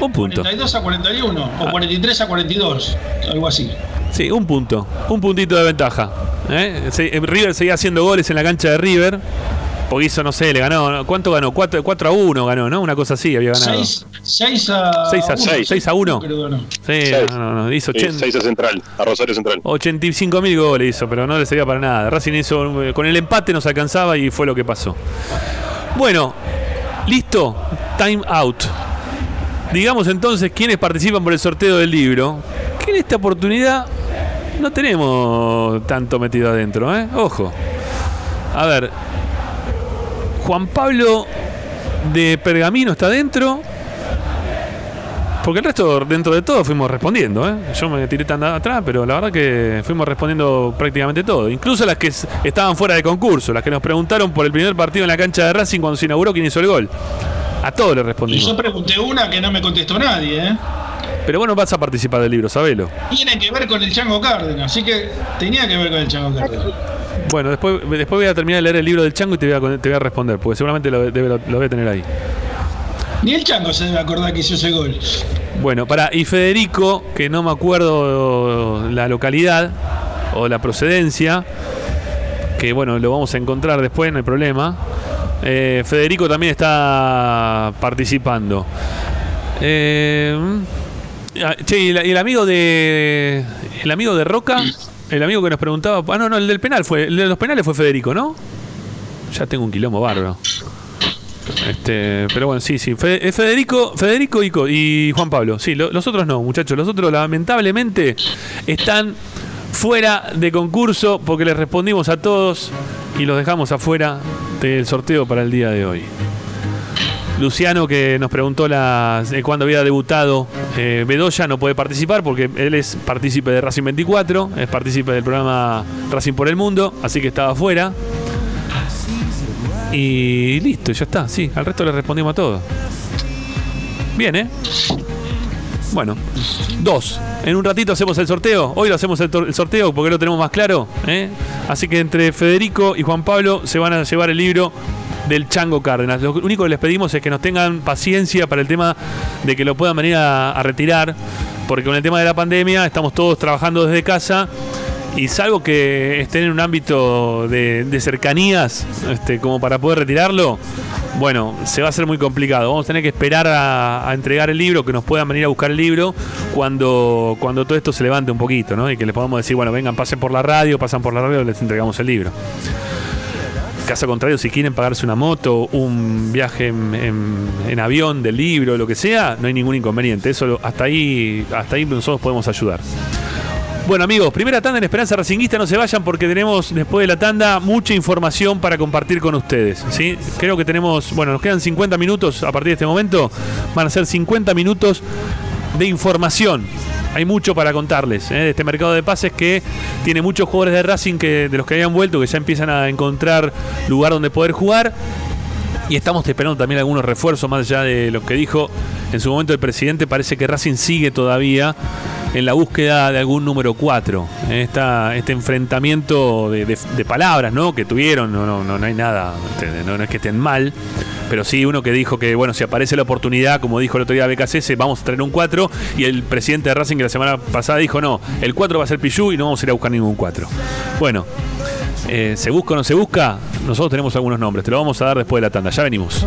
Un punto. 42 a 41 o 43 a 42, algo así. Sí, un punto. Un puntito de ventaja. ¿eh? Eh, River seguía haciendo goles en la cancha de River. Porque hizo, no sé, le ganó. ¿Cuánto ganó? 4, a 1 ganó, ¿no? Una cosa así había ganado. 6, 6 a 6 a, 1. 6 a 1. Creo no. Sí, Seis. no, no, no, hizo Sí, 80, seis a Central, a Rosario Central. 85 mil goles hizo, pero no le servía para nada. Racing hizo, con el empate nos alcanzaba y fue lo que pasó. Bueno, listo, time out. Digamos entonces quiénes participan por el sorteo del libro, que en esta oportunidad no tenemos tanto metido adentro, ¿eh? Ojo. A ver, Juan Pablo de Pergamino está dentro. Porque el resto, dentro de todo, fuimos respondiendo. ¿eh? Yo me tiré tan atrás, pero la verdad que fuimos respondiendo prácticamente todo. Incluso las que estaban fuera de concurso, las que nos preguntaron por el primer partido en la cancha de Racing cuando se inauguró quién hizo el gol. A todos le Y respondimos. yo pregunté una que no me contestó nadie, ¿eh? Pero vos no vas a participar del libro, sabelo. Tiene que ver con el Chango Cárdenas, así que tenía que ver con el Chango Cárdenas. Bueno, después, después voy a terminar de leer el libro del Chango y te voy a, con- te voy a responder, porque seguramente lo, debe- lo- lo voy a tener ahí. Ni el Chango se debe acordar que hizo ese gol. Bueno, para y Federico, que no me acuerdo la localidad o la procedencia, que bueno, lo vamos a encontrar después, no hay problema. Eh, Federico también está participando. Eh, ah, che, y el amigo de. El amigo de Roca, el amigo que nos preguntaba. Ah, no, no, el del penal fue. El de los penales fue Federico, ¿no? Ya tengo un quilombo bárbaro. Este, pero bueno, sí, sí. Federico, Federico y, Juan Pablo. Sí, lo- los otros no, muchachos. Los otros lamentablemente están fuera de concurso porque les respondimos a todos y los dejamos afuera del sorteo para el día de hoy. Luciano que nos preguntó eh, cuándo había debutado eh, Bedoya no puede participar porque él es partícipe de Racing 24, es partícipe del programa Racing por el Mundo, así que estaba afuera. Y listo, ya está, sí, al resto le respondimos a todo. Bien, ¿eh? Bueno, dos. En un ratito hacemos el sorteo. Hoy lo hacemos el sorteo porque lo tenemos más claro. ¿eh? Así que entre Federico y Juan Pablo se van a llevar el libro del Chango Cárdenas. Lo único que les pedimos es que nos tengan paciencia para el tema de que lo puedan venir a, retirar. Porque con el tema de la pandemia estamos todos trabajando desde casa. Y salvo que estén en un ámbito de, cercanías, este, como para poder retirarlo, bueno, se va a hacer muy complicado. Vamos a tener que esperar a, a entregar el libro, que nos puedan venir a buscar el libro cuando, cuando todo esto se levante un poquito, ¿no? Y que les podamos decir, bueno, vengan, pasen por la radio, pasan por la radio, les entregamos el libro. Caso contrario, si quieren pagarse una moto, un viaje en, avión del libro, lo que sea, no hay ningún inconveniente. Eso hasta ahí, hasta ahí nosotros podemos ayudar. Bueno amigos, primera tanda en Esperanza Racinguista, no se vayan porque tenemos después de la tanda mucha información para compartir con ustedes. ¿sí? Creo que tenemos, bueno, nos quedan 50 minutos a partir de este momento, van a ser 50 minutos de información. Hay mucho para contarles ¿eh? de este mercado de pases que tiene muchos jugadores de Racing que de los que habían vuelto que ya empiezan a encontrar lugar donde poder jugar. Y estamos esperando también algunos refuerzos, más allá de lo que dijo en su momento el presidente. Parece que Racing sigue todavía en la búsqueda de algún número 4. Esta, este enfrentamiento de, palabras ¿no? que tuvieron, no, no, no, no hay nada, no, es que estén mal, pero sí uno que dijo que, bueno, si aparece la oportunidad, como dijo el otro día BKC, vamos a traer un 4, y el presidente de Racing que la semana pasada dijo, no, el 4 va a ser Pichu y no vamos a ir a buscar ningún 4. Bueno, eh, ¿se busca o no se busca? Nosotros tenemos algunos nombres, te lo vamos a dar después de la tanda, ya venimos.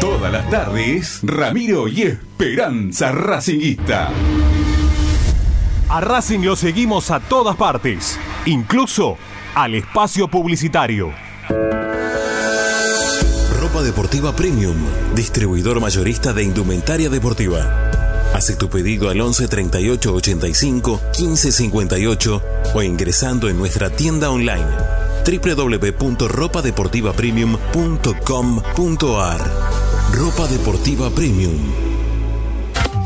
Todas las tardes, Ramiro y Esperanza Racinguista. A Racing lo seguimos a todas partes, incluso al espacio publicitario. Ropa Deportiva Premium, distribuidor mayorista de indumentaria deportiva. Hace tu pedido al 11 38 85 15 58 o ingresando en nuestra tienda online www.ropadeportivapremium.com.ar Ropa Deportiva Premium.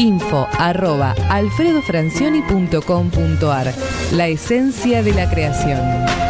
Info arroba alfredofrancioni.com.ar La esencia de la creación.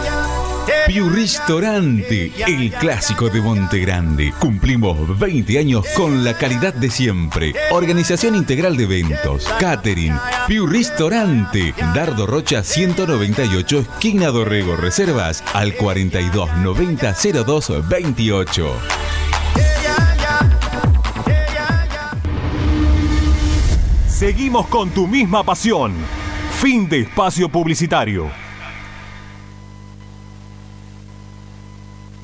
Piu Ristorante, el clásico de Monte Grande. Cumplimos 20 años con la calidad de siempre. Organización integral de eventos, catering, Piu Ristorante, Dardo Rocha 198, esquina Dorrego. Reservas al 42 90 02 28. Seguimos con tu misma pasión. Fin de espacio publicitario.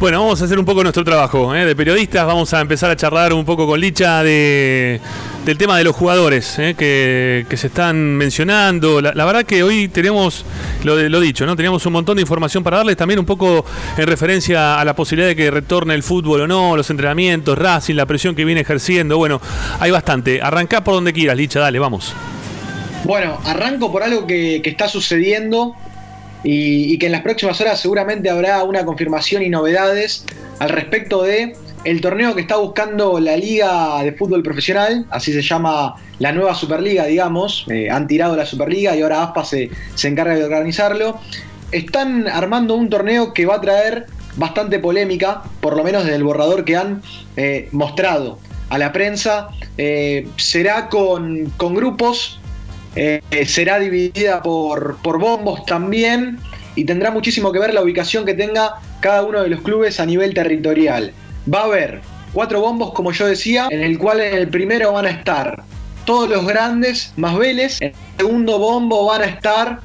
Bueno, vamos a hacer un poco nuestro trabajo ¿eh? de periodistas. Vamos a empezar a charlar un poco con Licha de, del tema de los jugadores eh, que, se están mencionando. La, verdad que hoy tenemos, lo, lo dicho, ¿no? Teníamos un montón de información para darles, también un poco en referencia a la posibilidad de que retorne el fútbol o no, los entrenamientos, Racing, la presión que viene ejerciendo. Bueno, hay bastante. Arrancá por donde quieras, Licha, dale, vamos. Bueno, arranco por algo que, está sucediendo y, que en las próximas horas seguramente habrá una confirmación y novedades al respecto de el torneo que está buscando la Liga de Fútbol Profesional, así se llama la nueva Superliga, digamos, eh, han tirado la Superliga y ahora ASPA se, se encarga de organizarlo. Están armando un torneo que va a traer bastante polémica, por lo menos desde el borrador que han eh, mostrado a la prensa. Eh, será con, con grupos, será dividida por, por bombos también y tendrá muchísimo que ver la ubicación que tenga cada uno de los clubes a nivel territorial va a haber cuatro bombos, como yo decía, en el cual en el primero van a estar todos los grandes más Vélez, en el segundo bombo van a estar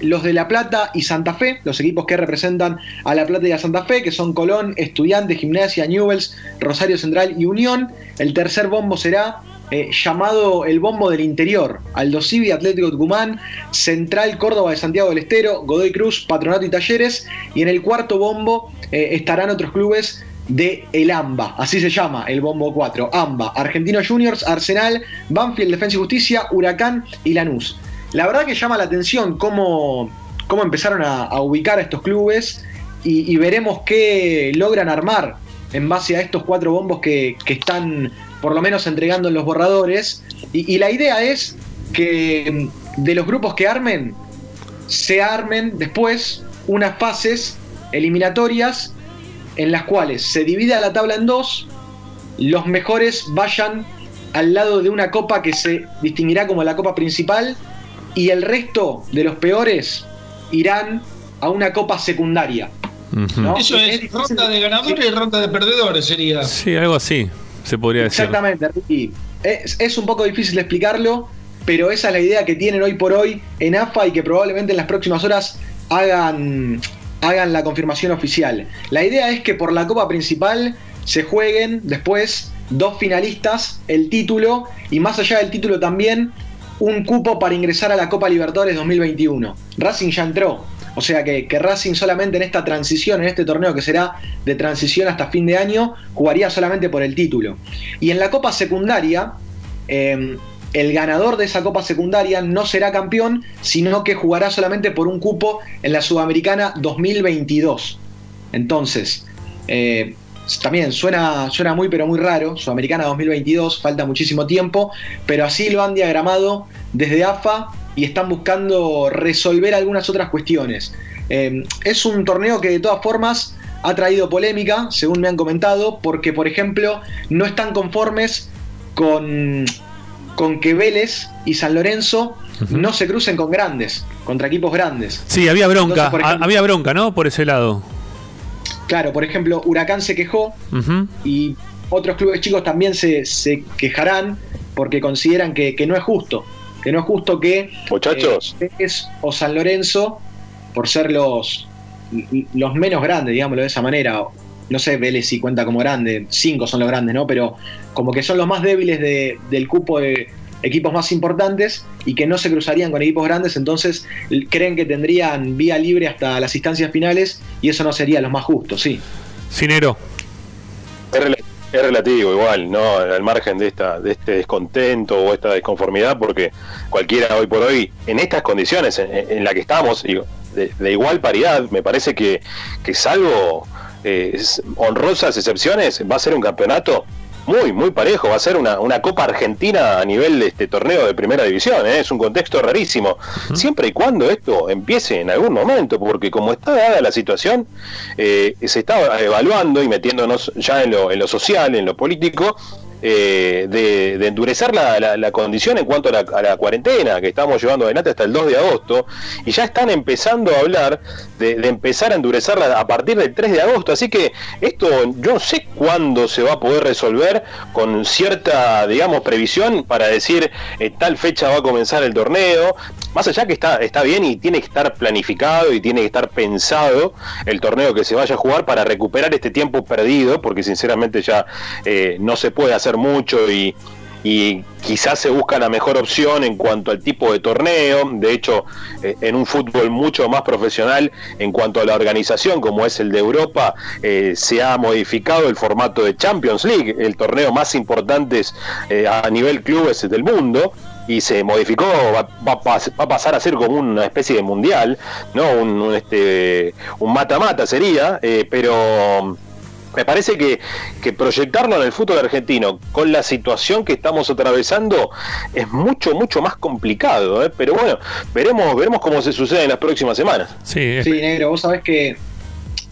los de La Plata y Santa Fe, los equipos que representan a La Plata y a Santa Fe, que son Colón, Estudiantes, Gimnasia, Newells, Rosario Central y Unión. El tercer bombo será eh, llamado el bombo del interior, Aldo Civi, Atlético Tucumán, Central Córdoba de Santiago del Estero, Godoy Cruz, Patronato y Talleres. Y en el cuarto bombo eh, estarán otros clubes de el AMBA, así se llama el Bombo 4, AMBA, Argentino Juniors, Arsenal, Banfield, Defensa y Justicia, Huracán y Lanús. La verdad que llama la atención cómo, cómo empezaron a, ubicar a estos clubes y, veremos qué logran armar en base a estos cuatro bombos que, están por lo menos entregando en los borradores. Y, y la idea es que de los grupos que armen, se armen después unas fases eliminatorias en las cuales se divide la tabla en dos, los mejores vayan al lado de una copa que se distinguirá como la copa principal y el resto de los peores irán a una copa secundaria. Eso es, ronda de ganadores y ronda de perdedores sería. Sí, algo así, se podría decir. Exactamente, Ricky. Es, es, un poco difícil explicarlo, pero esa es la idea que tienen hoy por hoy en AFA y que probablemente en las próximas horas hagan hagan la confirmación oficial. La idea es que por la Copa Principal se jueguen después dos finalistas, el título y más allá del título también un cupo para ingresar a la Copa Libertadores 2021. Racing ya entró, o sea que, Racing solamente en esta transición, en este torneo que será de transición hasta fin de año, jugaría solamente por el título. Y en la Copa Secundaria, eh, el ganador de esa Copa Secundaria no será campeón, sino que jugará solamente por un cupo en la Sudamericana 2022. Entonces, eh, también suena, suena muy pero muy raro, Sudamericana 2022, falta muchísimo tiempo, pero así lo han diagramado desde AFA y están buscando resolver algunas otras cuestiones. Eh, es un torneo que de todas formas ha traído polémica, según me han comentado, porque por ejemplo no están conformes con con que Vélez y San Lorenzo no se crucen con grandes, contra equipos grandes. Sí, había bronca, había bronca, ¿no? Por ese lado. Claro, por ejemplo, Huracán se quejó y otros clubes chicos también se, quejarán porque consideran que, no es justo, que no es justo que Muchachos. Eh, Vélez o San Lorenzo, por ser los, los menos grandes, digámoslo de esa manera, no sé, Vélez si cuenta como grande, cinco son los grandes, ¿no? Pero como que son los más débiles del cupo de equipos más importantes y que no se cruzarían con equipos grandes, entonces creen que tendrían vía libre hasta las instancias finales y eso no sería lo más justo, sí. Cinero. Es, relativo igual, ¿no? Al margen de esta de este descontento o esta desconformidad, porque cualquiera hoy por hoy, en estas condiciones en, las que estamos, de, igual paridad, me parece que, que salvo eh, honrosas excepciones, va a ser un campeonato muy, muy parejo. Va a ser una, una Copa Argentina a nivel de este torneo de primera división. ¿eh? Es un contexto rarísimo. Siempre y cuando esto empiece en algún momento, porque como está dada la situación, eh, se está evaluando y metiéndonos ya en lo, en lo social, en lo político, eh, de, endurecer la, condición en cuanto a la, cuarentena que estamos llevando adelante hasta el 2 de agosto y ya están empezando a hablar de, empezar a endurecerla a partir del 3 de agosto. Así que esto yo no sé cuándo se va a poder resolver con cierta, digamos, previsión para decir eh, tal fecha va a comenzar el torneo. Más allá que está, está bien y tiene que estar planificado y tiene que estar pensado el torneo que se vaya a jugar para recuperar este tiempo perdido, porque sinceramente ya eh, no se puede hacer mucho y, y quizás se busca la mejor opción en cuanto al tipo de torneo. De hecho, eh, en un fútbol mucho más profesional en cuanto a la organización, como es el de Europa, eh, se ha modificado el formato de Champions League, el torneo más importante eh, a nivel clubes del mundo y se modificó, va, a pasar a ser como una especie de mundial, ¿no? Un, este, un mata-mata sería, pero me parece que, proyectarlo en el fútbol argentino con la situación que estamos atravesando es mucho, mucho más complicado. ¿eh? Pero bueno, veremos, veremos cómo se sucede en las próximas semanas. Sí, sí negro, vos sabés que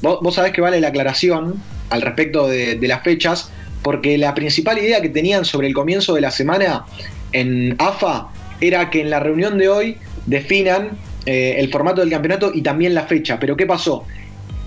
vos, sabés que vale la aclaración al respecto de, las fechas, porque la principal idea que tenían sobre el comienzo de la semana en AFA era que en la reunión de hoy definan eh, el formato del campeonato y también la fecha. Pero ¿qué pasó?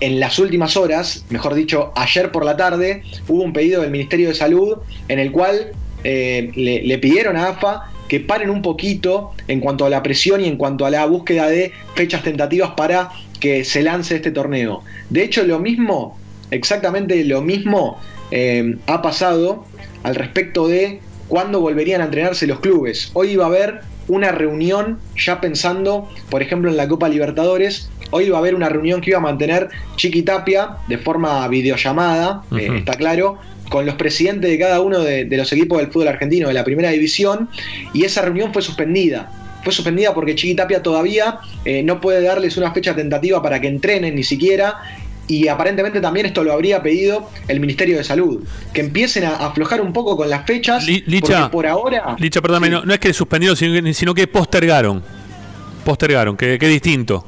En las últimas horas, mejor dicho, ayer por la tarde, hubo un pedido del Ministerio de Salud en el cual eh, le, pidieron a AFA que paren un poquito en cuanto a la presión y en cuanto a la búsqueda de fechas tentativas para que se lance este torneo. De hecho, lo mismo, exactamente lo mismo, eh, ha pasado al respecto de cuándo volverían a entrenarse los clubes. Hoy iba a haber una reunión ya pensando, por ejemplo, en la Copa Libertadores. Hoy va a haber una reunión que iba a mantener Chiqui Tapia de forma videollamada, eh, está claro, con los presidentes de cada uno de, los equipos del fútbol argentino de la primera división, y esa reunión fue suspendida. Fue suspendida porque Chiqui Tapia todavía eh, no puede darles una fecha tentativa para que entrenen ni siquiera, y aparentemente también esto lo habría pedido el Ministerio de Salud, que empiecen a aflojar un poco con las fechas, Licha, por ahora... Licha, perdóname, no, no, es que suspendieron, sino que postergaron postergaron, que, que distinto.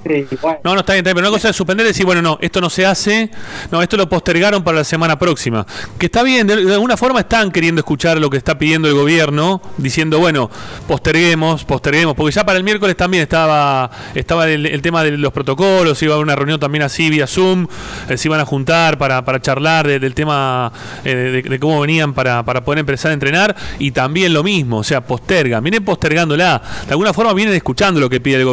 No, no, está bien, pero una cosa es suspender y decir, bueno, no, esto no se hace, no, esto lo postergaron para la semana próxima. Que está bien, de, alguna forma están queriendo escuchar lo que está pidiendo el gobierno, diciendo, bueno, posterguemos, posterguemos, porque ya para el miércoles también estaba, estaba el, tema de los protocolos, iba a haber una reunión también así vía Zoom, eh, se iban a juntar para, para charlar del tema eh, de, cómo venían para, para poder empezar a entrenar, y también lo mismo, o sea, postergan, vienen postergándola, de alguna forma vienen escuchando lo que pide el gobierno.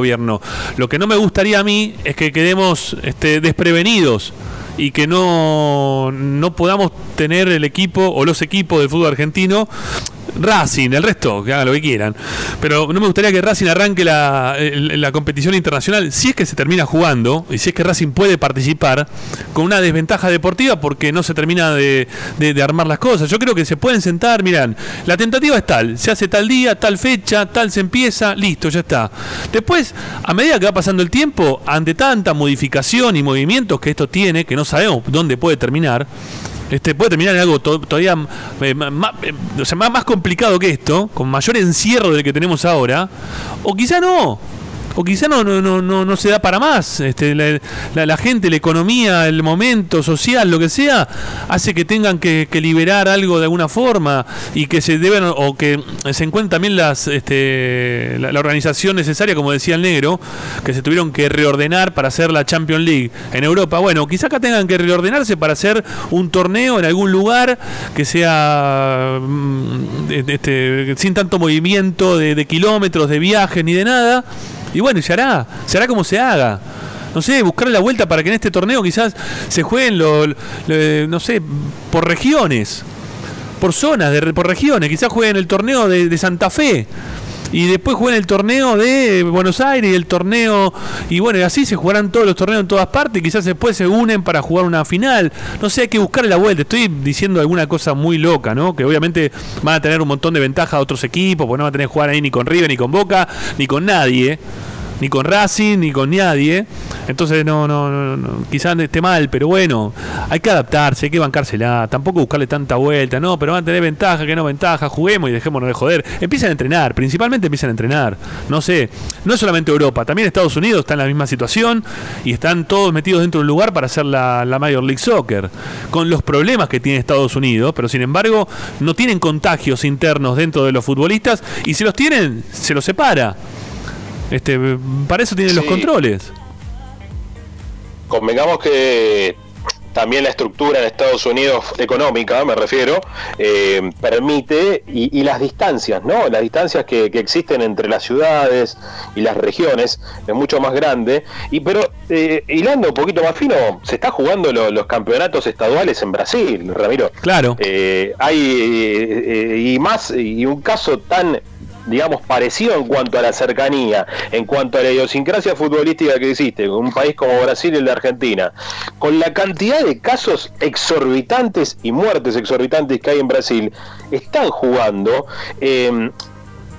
Lo que no me gustaría a mí es que quedemos este, desprevenidos y que no, no podamos tener el equipo o los equipos del fútbol argentino Racing, el resto, que hagan lo que quieran. Pero no me gustaría que Racing arranque la, la, competición internacional, si es que se termina jugando, y si es que Racing puede participar, con una desventaja deportiva porque no se termina de, de, armar las cosas. Yo creo que se pueden sentar, miran, la tentativa es tal, se hace tal día, tal fecha, tal se empieza, listo, ya está. Después, a medida que va pasando el tiempo, ante tanta modificación y movimientos que esto tiene, que no sabemos dónde puede terminar, este, puede terminar en algo todavía eh, eh, más complicado que esto, con mayor encierro del que tenemos ahora, o quizá no o quizá no, no, no, no, se da para más. Este, la, gente, la economía, el momento social, lo que sea, hace que tengan que, liberar algo de alguna forma y que se deben o que se encuentren también las este, la, organización necesaria, como decía el negro, que se tuvieron que reordenar para hacer la Champions League en Europa. Bueno, quizá acá tengan que reordenarse para hacer un torneo en algún lugar que sea mm, este, sin tanto movimiento de, de kilómetros, de viajes ni de nada y bueno, se hará, se hará como se haga. No sé, buscar la vuelta para que en este torneo quizás se jueguen, lo, no sé, por regiones, por zonas, de, por regiones. Quizás jueguen el torneo de, Santa Fe y después jueguen el torneo de Buenos Aires el torneo y bueno y así se jugarán todos los torneos en todas partes y quizás después se unen para jugar una final. No sé hay que buscar la vuelta. Estoy diciendo alguna cosa muy loca no que obviamente van a tener un montón de ventajas a otros equipos porque no van a tener que jugar ahí ni con River ni con Boca ni con nadie ni con Racing, ni con nadie. Entonces, no, no, no, quizás esté mal, pero bueno, hay que adaptarse, hay que bancársela. Tampoco buscarle tanta vuelta, no, pero van a tener ventaja, que no ventaja, juguemos y dejémonos de joder. Empiezan a entrenar, principalmente empiezan a entrenar. No sé, no es solamente Europa, también Estados Unidos está en la misma situación y están todos metidos dentro de un lugar para hacer la, la Major League Soccer. Con los problemas que tiene Estados Unidos, pero sin embargo, no tienen contagios internos dentro de los futbolistas y si los tienen, se los separa. Este, para eso tienen los controles. Convengamos que también la estructura en Estados Unidos económica, me refiero, eh, permite, y, las distancias, ¿no? Las distancias que, existen entre las ciudades y las regiones es mucho más grande, y pero eh, hilando un poquito más fino, se está jugando los campeonatos estaduales en Brasil, Ramiro. Claro. Eh, hay, y más, y un caso tan digamos, parecido en cuanto a la cercanía, en cuanto a la idiosincrasia futbolística que existe, un país como Brasil y la Argentina, con la cantidad de casos exorbitantes y muertes exorbitantes que hay en Brasil, están jugando eh,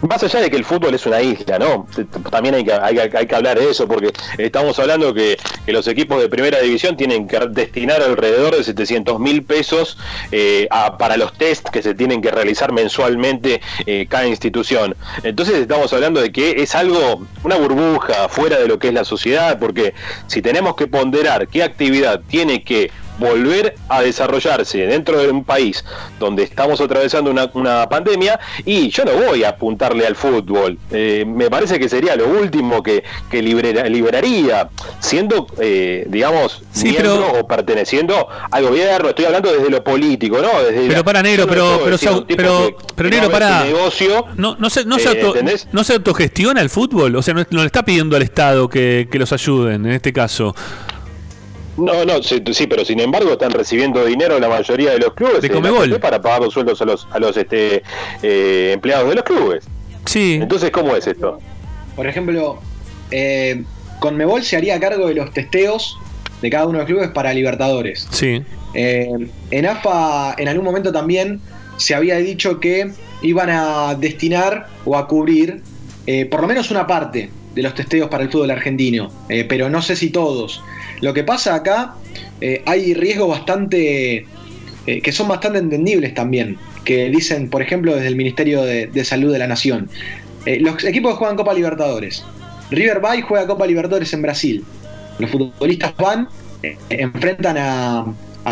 más allá de que el fútbol es una isla, ¿no? También hay que, hablar de eso, porque estamos hablando que, los equipos de primera división tienen que destinar alrededor de 700 mil pesos eh, para los test que se tienen que realizar mensualmente eh, cada institución. Entonces estamos hablando de que es algo, una burbuja fuera de lo que es la sociedad, porque si tenemos que ponderar qué actividad tiene que volver a desarrollarse dentro de un país donde estamos atravesando una, pandemia y yo no voy a apuntarle al fútbol. Eh, me parece que sería lo último que, que liberaría, siendo, eh, digamos, miembro o perteneciendo al gobierno. Estoy hablando desde lo político, ¿no? Desde pero para negro, pero, pero, pero, pero, negro, para. Negocio, no, no, se, no, se eh, no se autogestiona el fútbol, o sea, no, no le está pidiendo al Estado que, que los ayuden en este caso. No, no, sí, pero sin embargo están recibiendo dinero la mayoría de los clubes de para pagar los sueldos a los, a los este, eh, empleados de los clubes. Sí. Entonces, ¿cómo es esto? Por ejemplo, eh, Conmebol se haría cargo de los testeos de cada uno de los clubes para Libertadores. Sí. Eh, en AFA, en algún momento también se había dicho que iban a destinar o a cubrir eh, por lo menos una parte de los testeos para el fútbol argentino, pero no sé si todos. Lo que pasa acá, eh, hay riesgos bastante. Eh, que son bastante entendibles también. Que dicen, por ejemplo, desde el Ministerio de, Salud de la Nación. Eh, los equipos que juegan Copa Libertadores. River Bay juega Copa Libertadores en Brasil. Los futbolistas van, enfrentan a,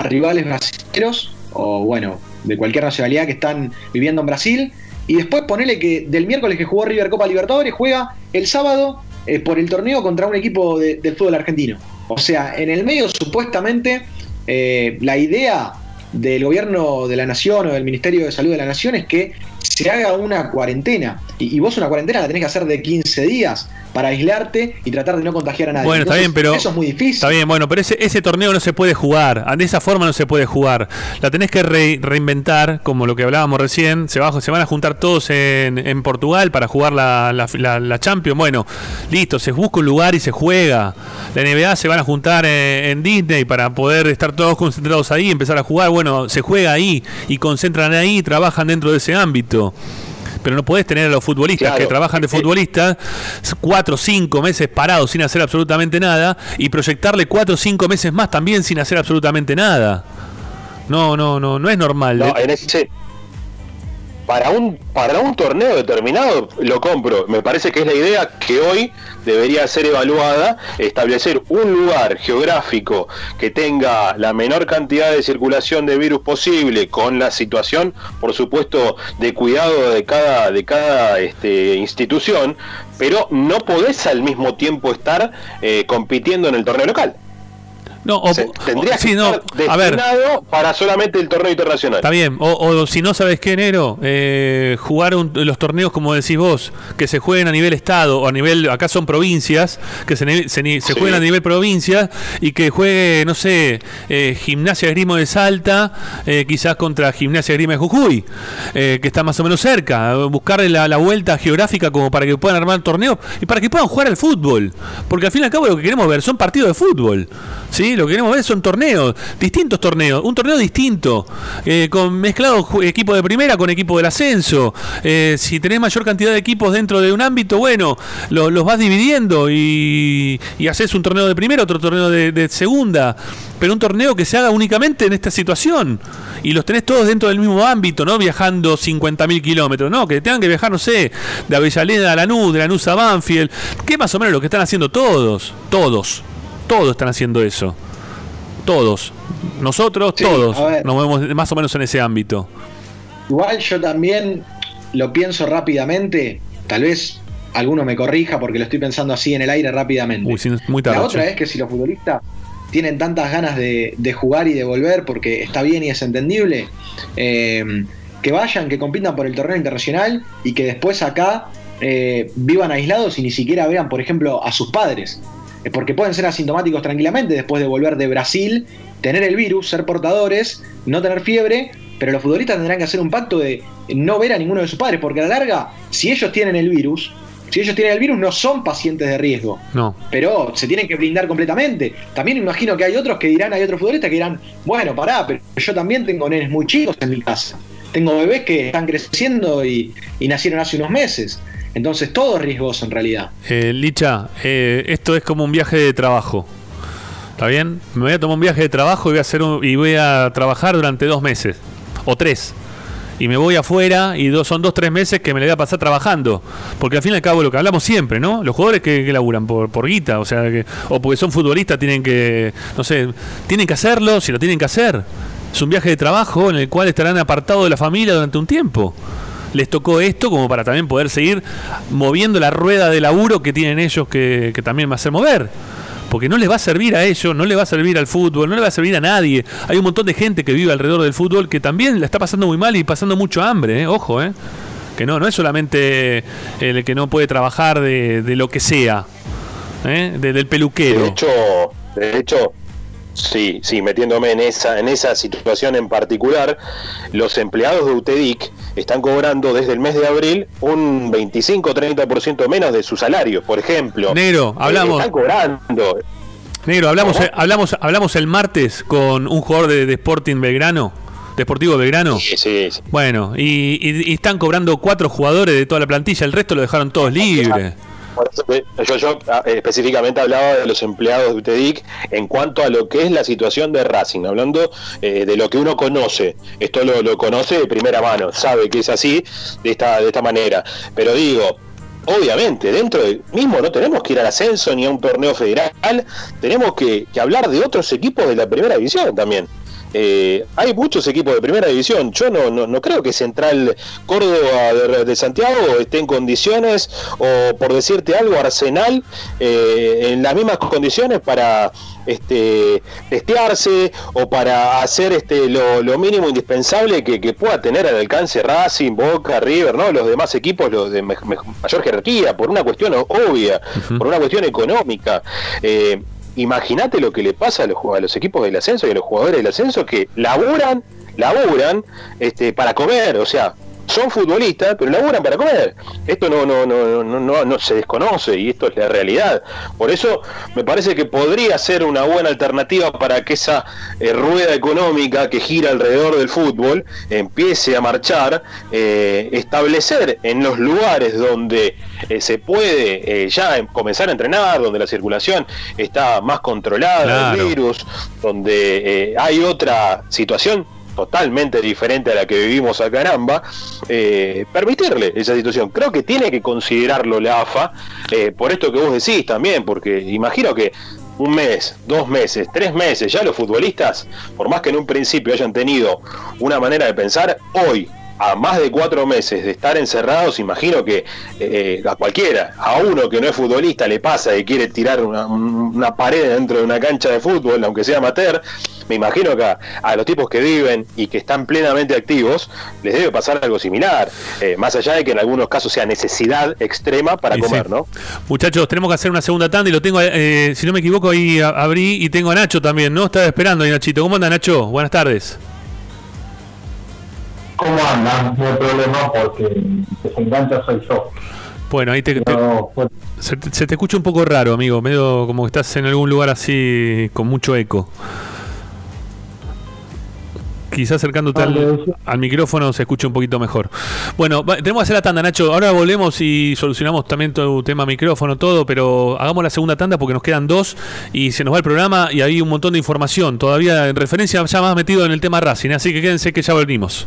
rivales brasileños, o bueno, de cualquier nacionalidad que están viviendo en Brasil. Y después ponele que del miércoles que jugó River Copa Libertadores juega el sábado por el torneo contra un equipo del fútbol argentino. O sea, en el medio supuestamente eh, la idea del gobierno de la nación o del Ministerio de Salud de la Nación es que se haga una cuarentena. Y, y, vos una cuarentena la tenés que hacer de 15 días para aislarte y tratar de no contagiar a nadie. Bueno, está bien, pero. Eso es muy difícil. Está bien, bueno, pero ese, ese torneo no se puede jugar. De esa forma no se puede jugar. La tenés que reinventar, como lo que hablábamos recién. Se, se van a juntar todos en, en Portugal para jugar la, la, Champions. Bueno, listo, se busca un lugar y se juega. La NBA se van a juntar en, Disney para poder estar todos concentrados ahí, empezar a jugar. Bueno, se juega ahí y concentran ahí y trabajan dentro de ese ámbito pero no podés tener a los futbolistas que trabajan de futbolistas cuatro o cinco meses parados sin hacer absolutamente nada y proyectarle cuatro o cinco meses más también sin hacer absolutamente nada. No, no, no, no es normal. No, en ese, para un, para un torneo determinado lo compro. Me parece que es la idea que hoy debería ser evaluada, establecer un lugar geográfico que tenga la menor cantidad de circulación de virus posible, con la situación, por supuesto, de cuidado de cada, de cada este, institución, pero no podés al mismo tiempo estar eh, compitiendo en el torneo local. No, o, tendría que no, a ver, para solamente el torneo internacional. Está bien, o, si no sabes qué, enero, eh, jugar los torneos como decís vos, que se jueguen a nivel estado o a nivel, acá son provincias, que se, se, jueguen a nivel provincia y que juegue, no sé, eh, Gimnasia Grimo de Salta, eh, quizás contra Gimnasia Grima de Jujuy, que está más o menos cerca, buscarle la, la, vuelta geográfica como para que puedan armar torneos y para que puedan jugar al fútbol, porque al fin y al cabo lo que queremos ver son partidos de fútbol, ¿sí? Lo que queremos ver son torneos, distintos torneos, un torneo distinto, eh, con mezclado equipo de primera con equipo del ascenso. Eh, si tenés mayor cantidad de equipos dentro de un ámbito, bueno, los vas dividiendo y, haces un torneo de primera, otro torneo de, segunda, pero un torneo que se haga únicamente en esta situación. Y los tenés todos dentro del mismo ámbito, ¿no? Viajando 50.000 kilómetros, ¿no? Que tengan que viajar, no sé, de Avellaneda a Lanús, de Lanús a Banfield, que más o menos lo que están haciendo todos, todos, todos están haciendo eso todos. Nosotros, todos, nos vemos más o menos en ese ámbito. Igual yo también lo pienso rápidamente, tal vez alguno me corrija porque lo estoy pensando así en el aire rápidamente. muy tarde, La otra es que si los futbolistas tienen tantas ganas de, de jugar y de volver porque está bien y es entendible, eh, que vayan, que compitan por el torneo internacional y que después acá eh, vivan aislados y ni siquiera vean, por ejemplo, a sus padres. Porque pueden ser asintomáticos tranquilamente después de volver de Brasil, tener el virus, ser portadores, no tener fiebre, pero los futbolistas tendrán que hacer un pacto de no ver a ninguno de sus padres, porque a la larga, si ellos tienen el virus, si ellos tienen el virus, no son pacientes de riesgo No. pero se tienen que blindar completamente. También imagino que hay otros que dirán, hay otros futbolistas que dirán, bueno, pará, pero yo también tengo nenes muy chicos en mi casa. Tengo bebés que están creciendo y, y nacieron hace unos meses. Entonces todo es riesgoso en realidad. Eh, Licha, eh, esto es como un viaje de trabajo. ¿Está bien? Me voy a tomar un viaje de trabajo y voy a, hacer un- y voy a trabajar durante dos meses. O tres. Y me voy afuera y dos, son dos, tres meses que me le voy a pasar trabajando. Porque al fin y al cabo lo que hablamos siempre, ¿no? Los jugadores que, que laburan por, por guita, o sea, que, o porque son futbolistas tienen que, no sé, tienen que hacerlo, si lo tienen que hacer. Es un viaje de trabajo en el cual estarán apartados de la familia durante un tiempo les tocó esto como para también poder seguir moviendo la rueda de laburo que tienen ellos que, que también va a hacer mover. Porque no les va a servir a ellos, no les va a servir al fútbol, no le va a servir a nadie. Hay un montón de gente que vive alrededor del fútbol que también la está pasando muy mal y pasando mucho hambre, ¿eh? ojo, ¿eh? que no, no es solamente el que no puede trabajar de, de lo que sea, ¿eh? de- del peluquero. De hecho, de hecho, sí, sí, metiéndome en esa, en esa situación en particular, los empleados de UTEDIC están cobrando desde el mes de abril un 25-30% menos de su salario, por ejemplo. Negro, Eh, hablamos. están cobrando. Negro, hablamos, ¿Cómo? hablamos, hablamos el martes con un jugador de, de Sporting Belgrano, Deportivo Belgrano. Sí, sí, sí. Bueno, y, y- y están cobrando cuatro jugadores de toda la plantilla, el resto lo dejaron todos libres. Yo, yo ah, específicamente hablaba de los empleados de UTEDIC en cuanto a lo que es la situación de Racing, hablando eh, de lo que uno conoce. Esto lo, conoce de primera mano, sabe que es así, de esta, de esta manera. Pero digo, obviamente, dentro de mismo no tenemos que ir al ascenso ni a un torneo federal, tenemos que hablar de otros equipos de la primera división también. Eh, hay muchos equipos de primera división. Yo no, no, no creo que Central Córdoba de, de Santiago esté en condiciones, o por decirte algo, Arsenal eh, en las mismas condiciones para este, testearse o para hacer este, lo, lo mínimo indispensable que, que pueda tener al alcance Racing, Boca, River, ¿no? los demás equipos, los de me- me- mayor jerarquía, por una cuestión obvia, por una cuestión económica. Eh, Imagínate lo que le pasa a los, equipos del ascenso y a los jugadores del ascenso que laburan, laburan este, para comer, o sea, son futbolistas, pero laburan para comer. Esto no, no, no, no, no, no se desconoce y esto es la realidad. Por eso me parece que podría ser una buena alternativa para que esa eh, rueda económica que gira alrededor del fútbol empiece a marchar, eh, establecer en los lugares donde eh, se puede ya em- comenzar a entrenar, donde la circulación está más controlada Claro. del virus, donde hay otra situación totalmente diferente a la que vivimos acá en AMBA, eh, permitirle esa situación. Creo que tiene que considerarlo la AFA, eh, por esto que vos decís también, porque imagino que un mes, dos meses, tres meses, ya los futbolistas, por más que en un principio hayan tenido una manera de pensar, hoy, a más de cuatro meses de estar encerrados, imagino que eh, a cualquiera, a uno que no es futbolista, le pasa y quiere tirar una, una pared dentro de una cancha de fútbol, aunque sea amateur, me imagino que a, a los tipos que viven y que están plenamente activos, les debe pasar algo similar, eh, más allá de que en algunos casos sea necesidad extrema para comer, sí. ¿no? Muchachos, tenemos que hacer una segunda tanda y lo tengo, eh, si no me equivoco, ahí abrí y tengo a Nacho también, ¿no? Estaba esperando ahí, Nachito. ¿Cómo anda, Nacho? Buenas tardes. ¿Cómo andan? No hay problema porque el que se engancha soy yo. Bueno, ahí te, te- Pero, pues, se, te- se te escucha un poco raro, amigo, medio como que estás en algún lugar así con mucho eco. Quizás acercándote al, al micrófono se escucha un poquito mejor. Bueno, va- tenemos que hacer la tanda, Nacho. Ahora volvemos y solucionamos también el tema micrófono, todo, pero hagamos la segunda tanda porque nos quedan dos y se nos va el programa y hay un montón de información. Todavía en referencia ya más metido en el tema Racing, así que quédense que ya volvimos.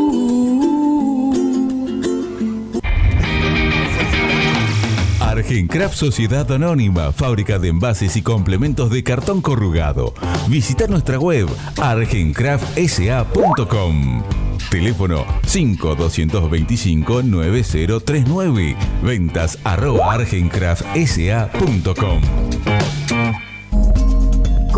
www.pineirotravel.com.ar Argencraft Sociedad Anónima, fábrica de envases y complementos de cartón corrugado. Visita nuestra web argencraftsa.com. Teléfono 5225-9039. Ventas arroba argencraftsa.com.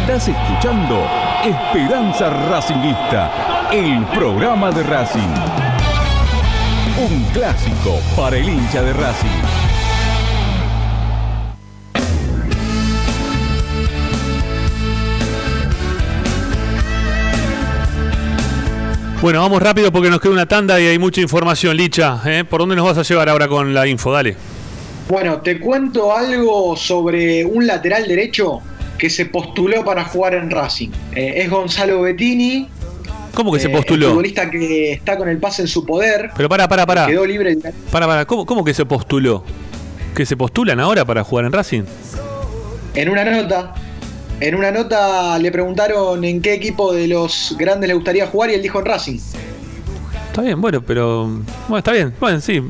Estás escuchando Esperanza Racingista, el programa de Racing. Un clásico para el hincha de Racing. Bueno, vamos rápido porque nos queda una tanda y hay mucha información, Licha. ¿eh? ¿Por dónde nos vas a llevar ahora con la info? Dale. Bueno, te cuento algo sobre un lateral derecho que se postuló para jugar en Racing. Eh, es Gonzalo Bettini. ¿Cómo que se eh, postuló? El futbolista que está con el pase en su poder. Pero para, para, para. Quedó libre. Para, para. ¿Cómo, ¿Cómo que se postuló? ¿Que se postulan ahora para jugar en Racing? En una nota. En una nota le preguntaron en qué equipo de los grandes le gustaría jugar y él dijo en Racing. Está bien, bueno, pero. Bueno, está bien. Bueno, sí.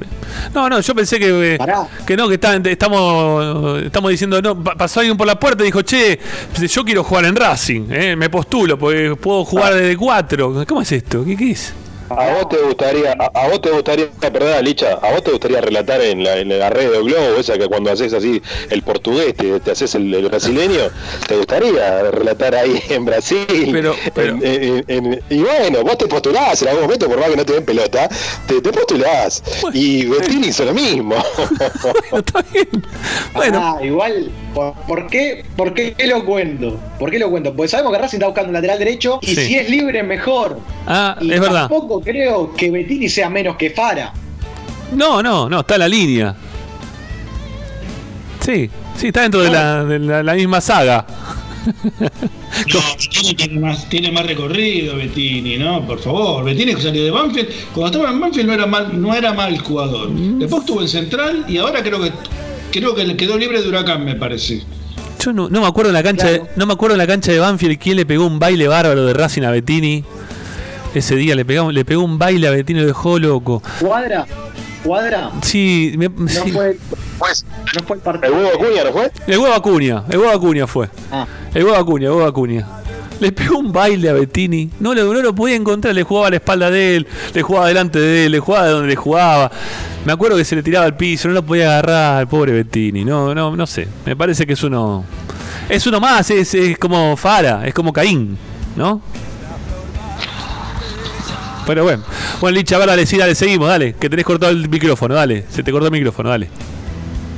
No, no, yo pensé que. que no, que está- estamos, estamos diciendo. no pa- Pasó alguien por la puerta y dijo, che, yo quiero jugar en Racing. eh, me postulo, porque puedo jugar desde cuatro. ¿Cómo es esto? ¿Qué, qué es? ¿A vos te gustaría, a, a vos te gustaría, perdón, Licha, a vos te gustaría relatar en la, en la red de Globo, esa que cuando haces así el portugués, te, te haces el, el brasileño, te gustaría relatar ahí <laughs> en Brasil? Pero, En- en- en- y bueno, vos te postulás en algún momento, por más que no te den pelota, te, te postulás. y Bettini hizo lo mismo. <laughs> Bueno. Ah, igual, ¿por, por qué, ¿por qué lo cuento? ¿Por qué lo cuento? Porque sabemos que Racing está buscando un lateral derecho y Sí. si es libre, mejor. Ah, y es verdad. tampoco creo que Bettini sea menos que Fara. No, no, no, está en la línea. Sí, sí, está dentro de la, de la- la misma saga. No, Bettini tiene más, tiene más recorrido, Bettini, ¿no? Por favor, Bettini que salió de Banfield. Cuando estaba en Banfield no era mal, no era mal jugador. Mm. Después estuvo en Central y ahora creo que creo que le quedó libre de Huracán, me parece. Yo no, no me acuerdo en la cancha de, no me acuerdo en la cancha de Banfield quién le pegó un baile bárbaro de Racing a Bettini. Ese día le pegamos, le pegó un baile a Bettini, lo dejó loco. ¿Cuadra? ¿Cuadra? Sí, me, No sí. fue, no fue el partido. ¿El huevo Acuña no fue? El huevo Acuña, el huevo Acuña fue. Ah. El huevo Acuña, el huevo Acuña. Le pegó un baile a Bettini. No lo, no lo podía encontrar. Le jugaba a la espalda de él, le jugaba delante de él, le jugaba de donde le jugaba. Me acuerdo que se le tiraba al piso, no lo podía agarrar, pobre Bettini. No, no, no sé. Me parece que es uno. Es uno más, es, es como Fara, es como Caín, ¿no? Pero bueno. Bueno, Licha, ver, dale, sí, dale, seguimos, dale. Que tenés cortado el micrófono, dale. Se te cortó el micrófono, dale.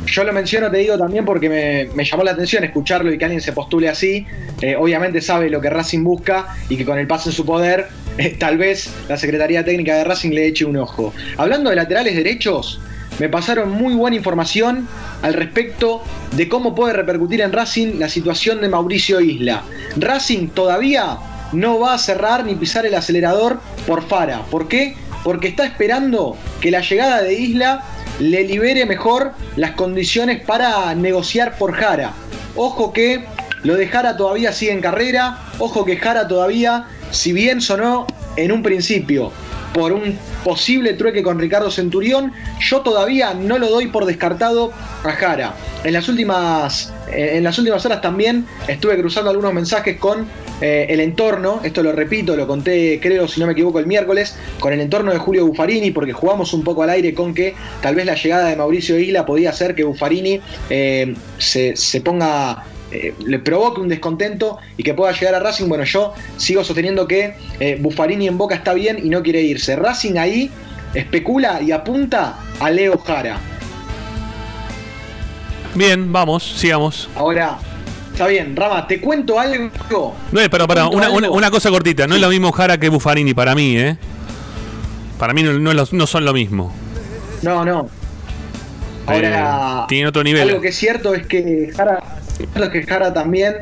Yo lo menciono, te digo también porque me, me llamó la atención escucharlo y que alguien se postule así. Eh, obviamente sabe lo que Racing busca y que con el pase en su poder, eh, tal vez la Secretaría Técnica de Racing le eche un ojo. Hablando de laterales derechos, me pasaron muy buena información al respecto de cómo puede repercutir en Racing la situación de Mauricio Isla. Racing todavía no va a cerrar ni pisar el acelerador por Fara. ¿Por qué? Porque está esperando que la llegada de Isla le libere mejor las condiciones para negociar por Jara. Ojo que lo de Jara todavía sigue en carrera, ojo que Jara todavía, si bien sonó en un principio por un posible trueque con Ricardo Centurión, yo todavía no lo doy por descartado a Jara. En las últimas, eh, en las últimas horas también estuve cruzando algunos mensajes con eh, el entorno, esto lo repito, lo conté creo si no me equivoco el miércoles, con el entorno de Julio Buffarini, porque jugamos un poco al aire con que tal vez la llegada de Mauricio Isla podía hacer que Buffarini eh, se, se ponga eh, le provoque un descontento y que pueda llegar a Racing. Bueno, yo sigo sosteniendo que eh, Buffarini en Boca está bien y no quiere irse. Racing ahí especula y apunta a Leo Jara. Bien, vamos, sigamos. Ahora, está bien, Rama, te cuento algo. No es, pero para, una, algo. una- una cosa cortita, no es lo mismo Jara que Buffarini para mí, ¿eh? Para mí no, son lo mismo. No, no. Ahora, Eh, tienen otro nivel. algo que es cierto es que Jara, es que Jara también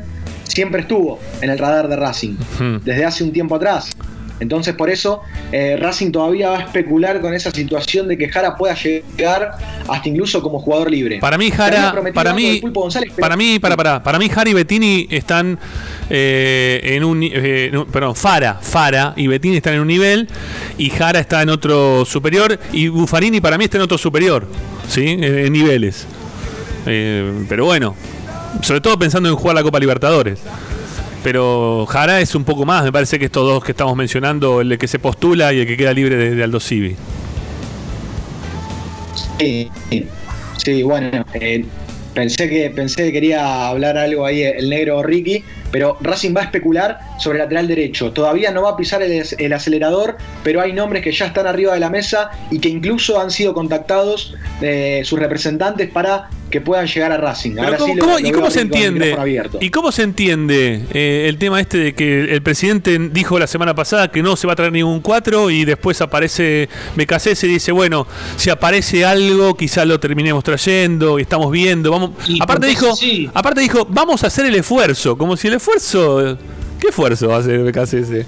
siempre estuvo en el radar de Racing, desde hace un tiempo atrás. Entonces, por eso, eh, Racing todavía va a especular con esa situación de que Jara pueda llegar hasta incluso como jugador libre. Para mí, Jara, para mí, González, para mí, para, para, para mí, Jara y Bettini están eh, en un, ni- eh, en un- perdón, Fara, Fara y Bettini están en un nivel y Jara está en otro superior y Buffarini para mí está en otro superior, sí, en, en niveles. Eh, pero bueno, sobre todo pensando en jugar la Copa Libertadores. Pero Jara es un poco más, me parece que estos dos que estamos mencionando, el que se postula y el que queda libre de, de Aldo Civi. Sí, sí, bueno, eh, pensé que pensé que quería hablar algo ahí el negro Ricky, pero Racing va a especular sobre el lateral derecho. Todavía no va a pisar el, el acelerador, pero hay nombres que ya están arriba de la mesa y que incluso han sido contactados eh, sus representantes para que puedan llegar a Racing. Ahora ¿cómo- sí lo- cómo- lo ¿Y cómo a se entiende? ¿Y cómo se entiende eh, el tema este de que el presidente dijo la semana pasada que no se va a traer ningún 4 y después aparece Becasese y dice, bueno, si aparece algo, quizás lo terminemos trayendo y estamos viendo, vamos. Aparte dijo, sí. aparte dijo, vamos a hacer el esfuerzo, como si el esfuerzo ¿Qué esfuerzo va a hacer Becasese?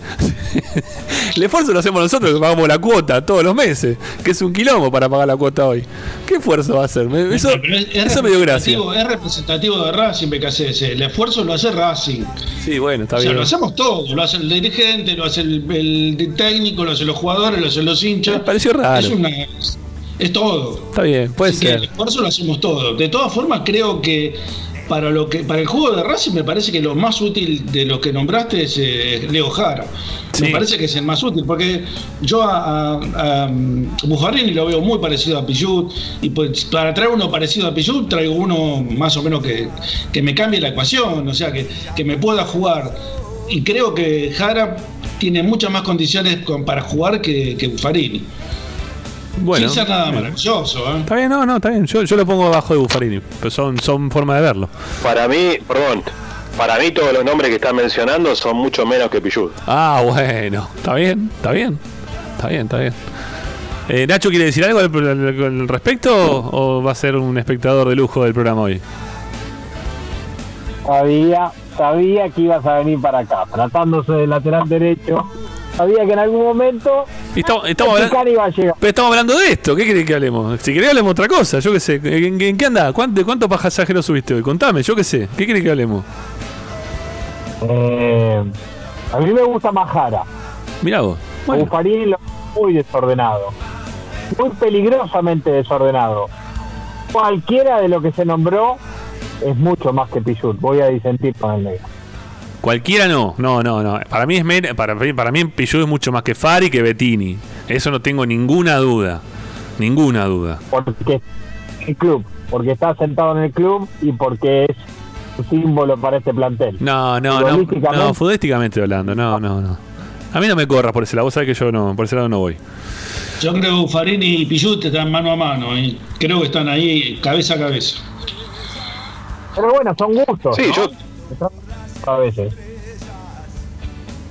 <laughs> el esfuerzo lo hacemos nosotros que pagamos la cuota todos los meses, que es un quilombo para pagar la cuota hoy. ¿Qué esfuerzo va a hacer? Eso, es- es eso me dio gracia. Es representativo de Racing, BKCS. El esfuerzo lo hace Racing. Sí, bueno, está o sea, bien. lo hacemos todos. Lo hace el dirigente, lo hace el, el técnico, lo hacen los jugadores, lo hacen los hinchas. Me pareció raro. Es, una, es todo. Está bien, puede Así que ser. el esfuerzo lo hacemos todos. De todas formas, creo que para lo que para el juego de Racing me parece que lo más útil de lo que nombraste es eh, Leo Jara. Me parece que es el más útil, porque yo a, a, a Buffarini lo veo muy parecido a Pichut, y pues para traer uno parecido a Pichut traigo uno más o menos que, que me cambie la ecuación, o sea, que, que me pueda jugar. Y creo que Jara tiene muchas más condiciones con- para jugar que, que Buffarini. Bueno, Sin ser nada maravilloso, ¿eh? Está bien, no, no, está bien. Yo, yo lo pongo abajo de Buffarini, pero son, son formas de verlo. Para mí, perdón, para mí todos los nombres que están mencionando son mucho menos que Pichud. Ah, bueno, está bien, está bien, está bien, está bien. Eh, Nacho, ¿quiere decir algo al, al- al respecto o va a ser un espectador de lujo del programa hoy? Sabía, sabía que ibas a venir para acá. Tratándose del lateral derecho, sabía que en algún momento estamos, hablando, iba a llegar. Pero estamos hablando de esto, ¿qué querés que hablemos? Si querés hablemos otra cosa, yo qué sé. ¿En, qué andás? ¿Cuántos, ¿Cuántos pasajeros subiste hoy? Contame, yo qué sé. ¿Qué querés que hablemos? Eh, a mí me gusta Majara. Mirá vos. Bueno. muy desordenado. Muy peligrosamente desordenado. Cualquiera de lo que se nombró es mucho más que Pichut. Voy a disentir con el negro. Cualquiera no, no, no, no. Para mí es para, para mí Pichut es mucho más que Fari que Bettini. Eso no tengo ninguna duda. Ninguna duda. Porque el club, porque está sentado en el club y porque es un símbolo para este plantel. No, no, no, no, futbolísticamente hablando, no, no, no. A mí no me corras por ese lado, vos sabés que yo no, por ese lado no voy. Yo creo que Farini y Pichut están mano a mano y creo que están ahí cabeza a cabeza. Pero bueno, son gustos. Sí, yo. A veces.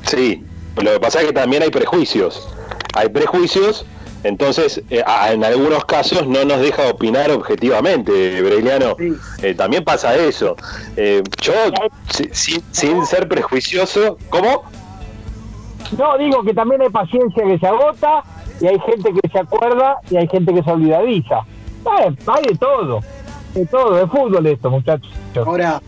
Sí, lo que pasa es que también hay prejuicios. Hay prejuicios, entonces eh, en algunos casos no nos deja opinar objetivamente, Breliano. Eh, también pasa eso. Eh, yo, sin, sin ser prejuicioso, ¿cómo? No, digo que también hay paciencia que se agota y hay gente que se acuerda y hay gente que se olvidadiza. hay de todo. De todo, de fútbol esto, muchachos. Ahora,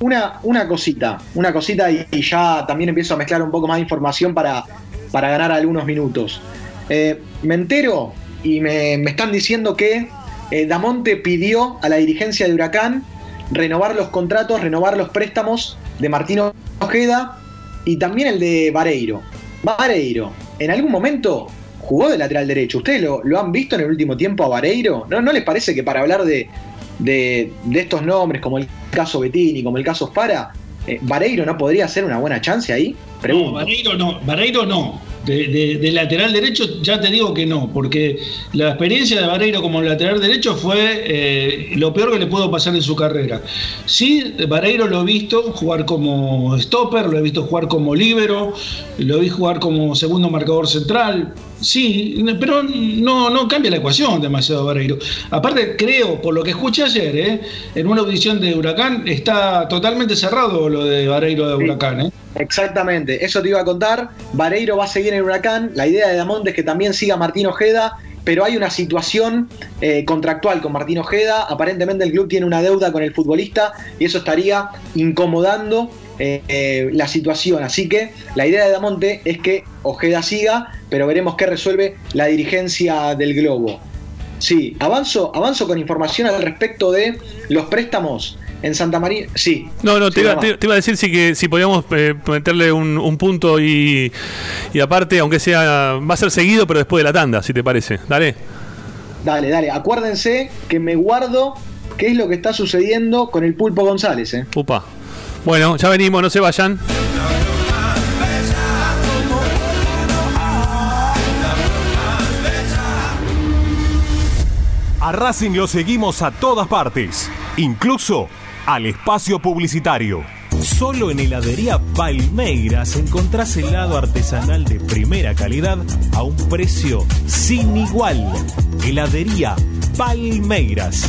una, una cosita, una cosita y, ya también empiezo a mezclar un poco más de información para, para ganar algunos minutos. Eh, me entero y me, están diciendo que eh, Damonte pidió a la dirigencia de Huracán renovar los contratos, renovar los préstamos de Martino Ojeda y también el de Vareiro. Vareiro, en algún momento jugó de lateral derecho. ¿Ustedes lo, lo, han visto en el último tiempo a Vareiro? ¿No, ¿No les parece que para hablar de, de, estos nombres, como el caso Bettini, como el caso Spara, eh, ¿Vareiro no podría ser una buena chance ahí? No, Vareiro no, Vareiro no. De, lateral derecho ya te digo que no, porque la experiencia de Vareiro como lateral derecho fue eh, lo peor que le pudo pasar en su carrera. Sí, Vareiro lo he visto jugar como stopper, lo he visto jugar como líbero, lo vi jugar como segundo marcador central, Sí, pero no, no cambia la ecuación demasiado Vareiro. Aparte, creo, por lo que escuché ayer, ¿eh? en una audición de Huracán, está totalmente cerrado lo de Vareiro de Huracán. ¿eh? Exactamente, eso te iba a contar. Vareiro va a seguir en Huracán. La idea de Damonte es que también siga Martín Ojeda, pero hay una situación eh, contractual con Martín Ojeda. Aparentemente el club tiene una deuda con el futbolista y eso estaría incomodando eh, la situación. Así que la idea de Damonte es que Ojeda siga, pero veremos qué resuelve la dirigencia del Globo. Sí, avanzo, avanzo con información al respecto de los préstamos en Santa María. Sí. No, no, te, iba, a decir si, que, si podíamos eh, meterle un, punto y, y, aparte, aunque sea, va a ser seguido, pero después de la tanda, si te parece. Dale. Dale, dale. Acuérdense que me guardo qué es lo que está sucediendo con el Pulpo González. ¿eh? Upa. Bueno, ya venimos, no se vayan. A Racing lo seguimos a todas partes, incluso al espacio publicitario. Solo en heladería Palmeiras encontrás helado artesanal de primera calidad a un precio sin igual. Heladería Palmeiras.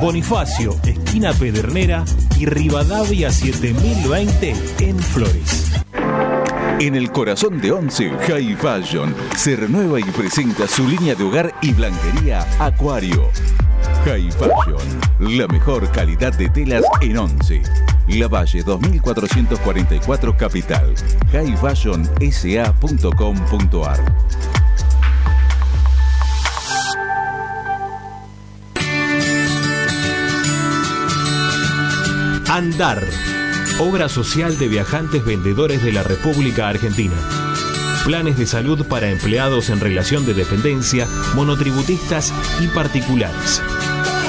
Bonifacio, esquina Pedernera y Rivadavia 7020 en Flores. En el corazón de Once, High Fashion se renueva y presenta su línea de hogar y blanquería Acuario. High Fashion, la mejor calidad de telas en Once. La Valle 2444 Capital. highfashionsa.com.ar Andar, obra social de viajantes vendedores de la República Argentina. Planes de salud para empleados en relación de dependencia, monotributistas y particulares.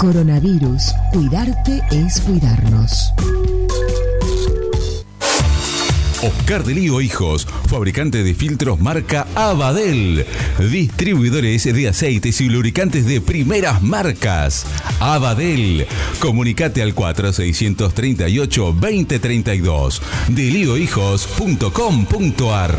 Coronavirus. Cuidarte es cuidarnos. Oscar de Lío Hijos, fabricante de filtros marca Abadel. Distribuidores de aceites y lubricantes de primeras marcas. Abadel. Comunicate al 4638-2032. Deliohijos.com.ar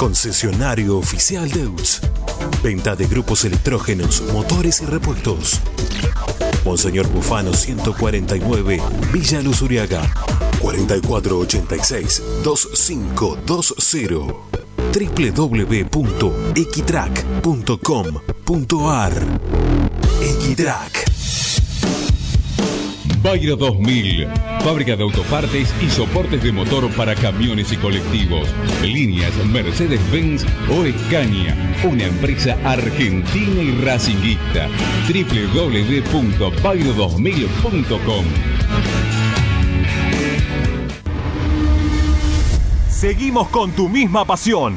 Concesionario oficial Deutz. Venta de grupos electrógenos, motores y repuestos. Monseñor Bufano 149, Villa Luz Uriaga. 4486-2520 www.equitrack.com.ar Equitrack Bayro 2000, fábrica de autopartes y soportes de motor para camiones y colectivos. Líneas Mercedes-Benz o Escaña, una empresa argentina y racinguista. www.bayro2000.com Seguimos con tu misma pasión.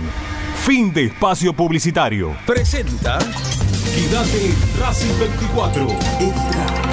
Fin de espacio publicitario. Presenta Quédate Racing 24.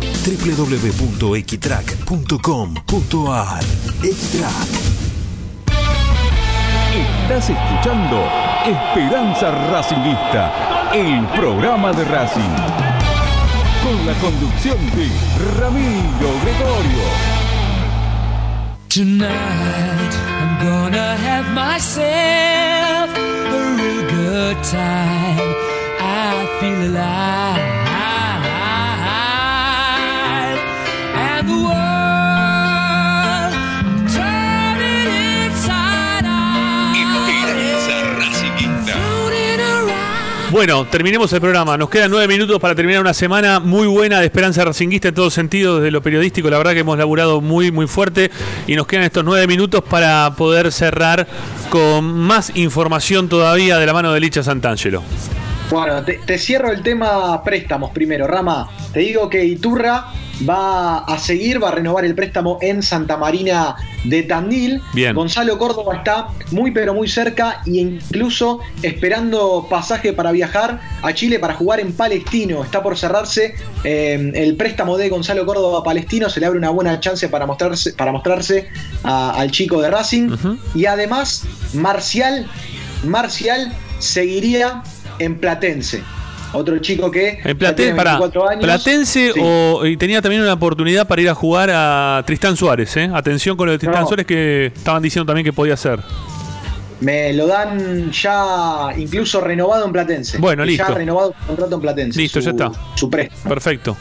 www.equitrack.com.ar Equitrack Estás escuchando Esperanza Racingista, el programa de Racing. Con la conducción de Ramiro Gregorio. Tonight I'm gonna have myself a real good time. I feel alive. Bueno, terminemos el programa. Nos quedan nueve minutos para terminar una semana muy buena de Esperanza Racinguista en todo sentido, desde lo periodístico. La verdad que hemos laburado muy, muy fuerte y nos quedan estos nueve minutos para poder cerrar con más información todavía de la mano de Licha Santangelo. Bueno, te, te cierro el tema préstamos primero, Rama. Te digo que Iturra va a seguir, va a renovar el préstamo en Santa Marina de Tandil. Bien. Gonzalo Córdoba está muy pero muy cerca e incluso esperando pasaje para viajar a Chile para jugar en Palestino. Está por cerrarse eh, el préstamo de Gonzalo Córdoba a Palestino. Se le abre una buena chance para mostrarse, para mostrarse a- al chico de Racing. Y además, Marcial, Marcial seguiría en Platense. Otro chico que En ya Platen- tiene pará, 24 años. Platense Sí. o y tenía también una oportunidad para ir a jugar a Tristán Suárez, ¿eh? Atención con lo de Tristán No. Suárez que estaban diciendo también que podía ser. Me lo dan ya incluso renovado en Platense. Bueno, Ya listo. renovado su contrato en Platense. Listo, su- ya está. Su préstamo. Perfecto.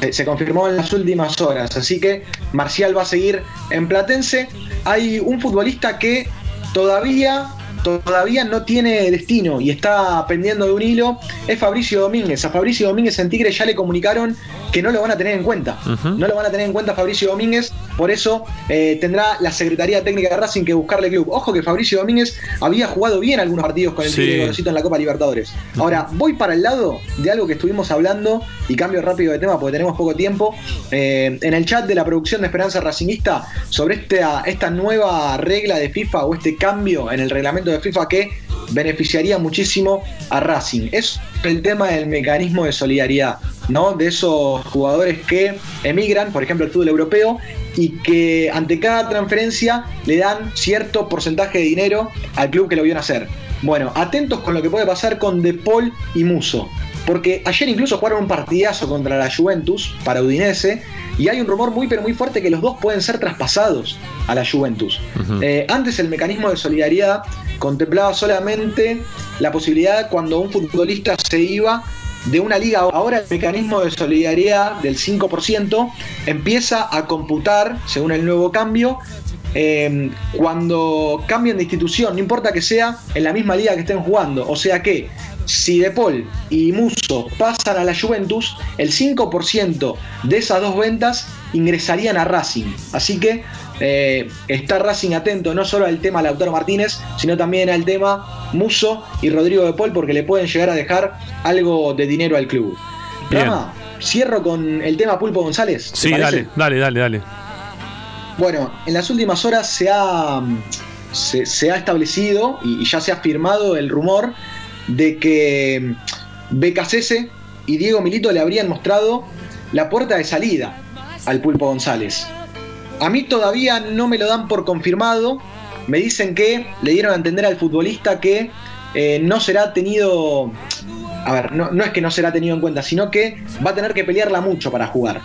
Se, se confirmó en las últimas horas. Así que Marcial va a seguir en Platense. Hay un futbolista que todavía. Todavía no tiene destino y está pendiendo de un hilo. Es Fabricio Domínguez. A Fabricio Domínguez en Tigre ya le comunicaron que no lo van a tener en cuenta. No lo van a tener en cuenta Fabricio Domínguez, por eso eh, tendrá la Secretaría Técnica de Racing que buscarle club. Ojo que Fabricio Domínguez había jugado bien algunos partidos con el Sí. Tigre en la Copa Libertadores. Ahora, voy para el lado de algo que estuvimos hablando y cambio rápido de tema porque tenemos poco tiempo. Eh, en el chat de la producción de Esperanza Racingista sobre esta, esta nueva regla de FIFA o este cambio en el reglamento de FIFA que beneficiaría muchísimo a Racing. Es el tema del mecanismo de solidaridad, ¿no? De esos jugadores que emigran, por ejemplo, al fútbol europeo y que ante cada transferencia le dan cierto porcentaje de dinero al club que lo vio nacer. Bueno, atentos con lo que puede pasar con De Paul y Muso. Porque ayer incluso jugaron un partidazo contra la Juventus para Udinese y hay un rumor muy pero muy fuerte que los dos pueden ser traspasados a la Juventus. Eh, antes el mecanismo de solidaridad contemplaba solamente la posibilidad cuando un futbolista se iba de una liga. Ahora el mecanismo de solidaridad del 5% empieza a computar, según el nuevo cambio, eh, cuando cambian de institución, no importa que sea en la misma liga que estén jugando. O sea que si De Paul y Muso pasan a la Juventus, el 5% de esas dos ventas ingresarían a Racing. Así que eh, está Racing atento no solo al tema Lautaro Martínez, sino también al tema Muso y Rodrigo De Paul, porque le pueden llegar a dejar algo de dinero al club. Rama, cierro con el tema Pulpo González. ¿te Sí, dale, dale, dale, dale. Bueno, en las últimas horas se ha, se, se ha establecido y ya se ha firmado el rumor de que BKCS y Diego Milito le habrían mostrado la puerta de salida al Pulpo González. A mí todavía no me lo dan por confirmado. Me dicen que le dieron a entender al futbolista que eh, no será tenido. A ver, no, no es que no será tenido en cuenta, sino que va a tener que pelearla mucho para jugar.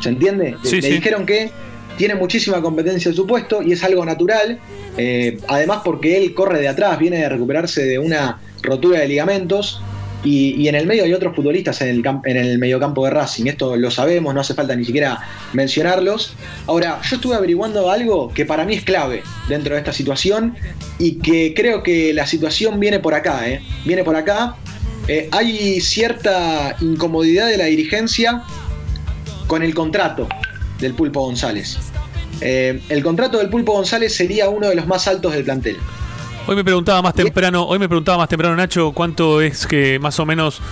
¿Se entiende? Le- Sí, le sí. dijeron que tiene muchísima competencia en su puesto y es algo natural. eh, además, porque él corre de atrás, viene de recuperarse de una rotura de ligamentos. Y, en el medio hay otros futbolistas en el, en el mediocampo de Racing. Esto lo sabemos, no hace falta ni siquiera mencionarlos. Ahora, yo estuve averiguando algo que para mí es clave dentro de esta situación y que creo que la situación viene por acá. ¿eh? Viene por acá. Eh, hay cierta incomodidad de la dirigencia con el contrato del Pulpo González. Eh, el contrato del Pulpo González sería uno de los más altos del plantel. Hoy me preguntaba más temprano, hoy me preguntaba más temprano Nacho cuánto es que más o menos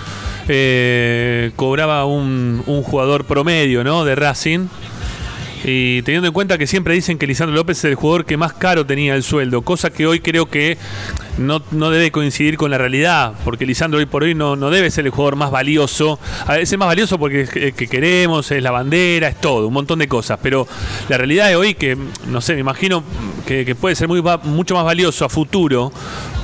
eh, cobraba un, un jugador promedio, ¿no? De Racing. Y teniendo en cuenta que siempre dicen que Lisandro López es el jugador que más caro tenía el sueldo, cosa que hoy creo que no, no debe coincidir con la realidad, porque Lisandro hoy por hoy no, no debe ser el jugador más valioso. A veces es más valioso porque es que, que queremos, es la bandera, es todo, un montón de cosas. Pero la realidad de hoy, que no sé, me imagino que, que puede ser muy, mucho más valioso a futuro,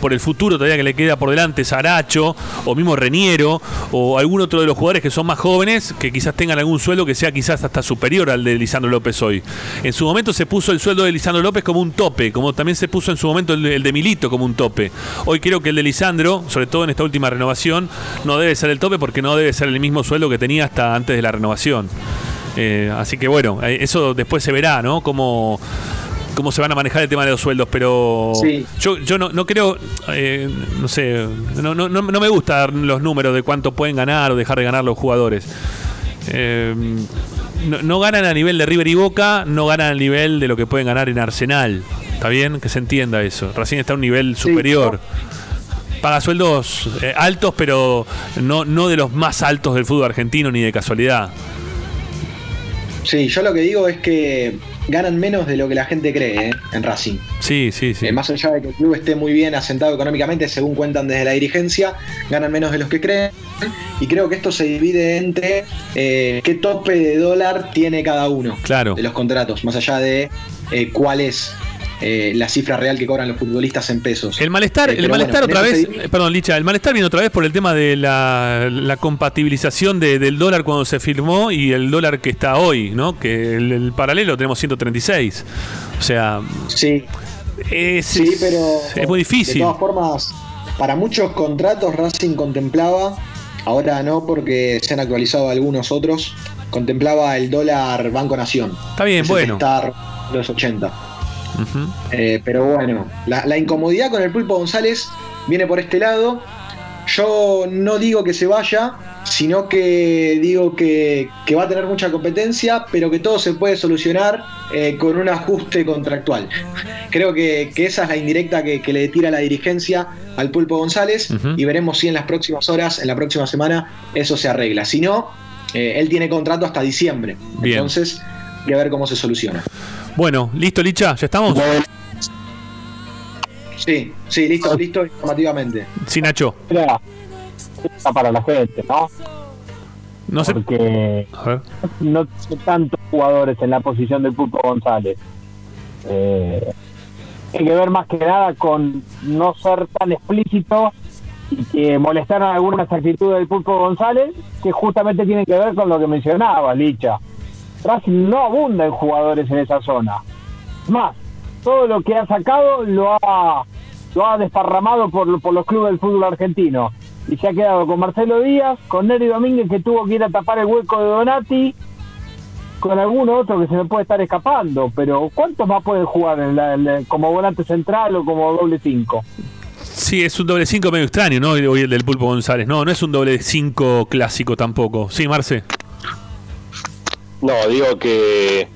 por el futuro todavía que le queda por delante, Saracho, o mismo Reniero, o algún otro de los jugadores que son más jóvenes, que quizás tengan algún sueldo que sea quizás hasta superior al de Lisandro López hoy. En su momento se puso el sueldo de Lisandro López como un tope, como también se puso en su momento el de, Milito como un tope. Hoy creo que el de Lisandro, sobre todo en esta última renovación, no debe ser el tope porque no debe ser el mismo sueldo que tenía hasta antes de la renovación. Eh, así que bueno, eh, eso después se verá, ¿no? Cómo, cómo se van a manejar el tema de los sueldos, pero Sí. yo, yo no, no creo, eh, no sé, no, no, no, me gusta dar los números de cuánto pueden ganar o dejar de ganar los jugadores. Eh, no, no ganan a nivel de River y Boca, no ganan a nivel de lo que pueden ganar en Arsenal. ¿Está bien? Que se entienda eso. Recién está a un nivel superior. Paga sueldos eh, altos, pero no, no de los más altos del fútbol argentino ni de casualidad. Sí, yo lo que digo es que ganan menos de lo que la gente cree ¿eh? en Racing. Sí, sí, sí. Eh, más allá de que el club esté muy bien asentado económicamente, según cuentan desde la dirigencia, ganan menos de los que creen. Y creo que esto se divide entre eh, qué tope de dólar tiene cada uno Claro. de los contratos, más allá de eh, cuál es eh, la cifra real que cobran los futbolistas en pesos. El malestar, Eh, el malestar bueno, otra vez, se eh, perdón, Licha, el malestar viene otra vez por el tema de la, la compatibilización de- del dólar cuando se firmó y el dólar que está hoy, ¿no? Que el, el paralelo tenemos 136. O sea, Sí. es, Sí, pero es muy difícil. De todas formas, para muchos contratos Racing contemplaba, ahora no porque se han actualizado algunos otros, contemplaba el dólar Banco Nación. Está bien, bueno. Está los 80. Eh, pero bueno, la, la incomodidad con el Pulpo González viene por este lado. Yo no digo que se vaya, sino que digo que, que va a tener mucha competencia, pero que todo se puede solucionar eh, con un ajuste contractual. Creo que, que esa es la indirecta que, que le tira la dirigencia al Pulpo González y veremos si en las próximas horas, en la próxima semana, eso se arregla. Si no, eh, él tiene contrato hasta diciembre. Bien. Entonces, voy a ver cómo se soluciona. Bueno, listo, Licha, ¿ya estamos? Sí, sí, listo, listo informativamente. Sí, Nacho. Era, era para la gente, ¿no? No sé. Porque A ver. no tiene tantos jugadores en la posición del Pulpo González. Eh, tiene que ver más que nada con no ser tan explícito y que molestaron algunas actitudes del Pulpo González que justamente tienen que ver con lo que mencionaba Licha. Racing no abunda en jugadores en esa zona. Más, todo lo que ha sacado lo ha, lo ha desparramado por, por los clubes del fútbol argentino. Y se ha quedado con Marcelo Díaz, con Neri Domínguez que tuvo que ir a tapar el hueco de Donati, con alguno otro que se me puede estar escapando. Pero ¿cuántos más pueden jugar en la- como volante central o como doble cinco? Sí, es un doble 5 medio extraño, ¿no? Hoy el del Pulpo González. No, no es un doble 5 clásico tampoco. Sí, Marce. No, digo que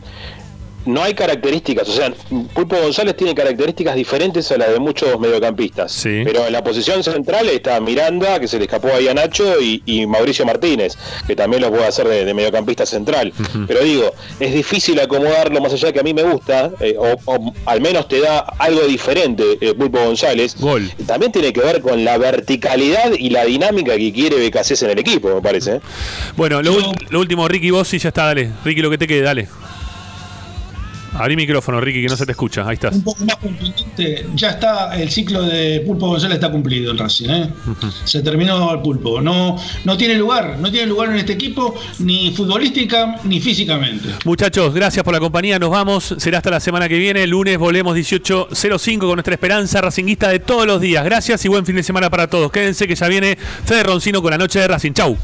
no hay características, o sea, Pulpo González tiene características diferentes a las de muchos mediocampistas. Pero en la posición central está Miranda, que se le escapó ahí a Nacho, y, y Mauricio Martínez, que también lo puede hacer de, de mediocampista central. Pero digo, es difícil acomodarlo más allá que a mí me gusta, eh, o, o al menos te da algo diferente eh, Pulpo González. También tiene que ver con la verticalidad y la dinámica que quiere BKC en el equipo, me parece. ¿eh? Bueno, lo, lo último, Ricky, vos sí ya está, dale. Ricky, lo que te quede, dale. Abrí micrófono, Ricky, que no se te escucha. Ahí estás. Un poco más contundente, ya está, el ciclo de Pulpo González está cumplido en Racing, ¿eh? Se terminó el pulpo. No, no tiene lugar, no tiene lugar en este equipo, ni futbolística ni físicamente. Muchachos, gracias por la compañía. Nos vamos. Será hasta la semana que viene. El lunes volvemos 18.05 con nuestra esperanza racinguista de todos los días. Gracias y buen fin de semana para todos. Quédense que ya viene Fede Roncino con la noche de Racing. Chau.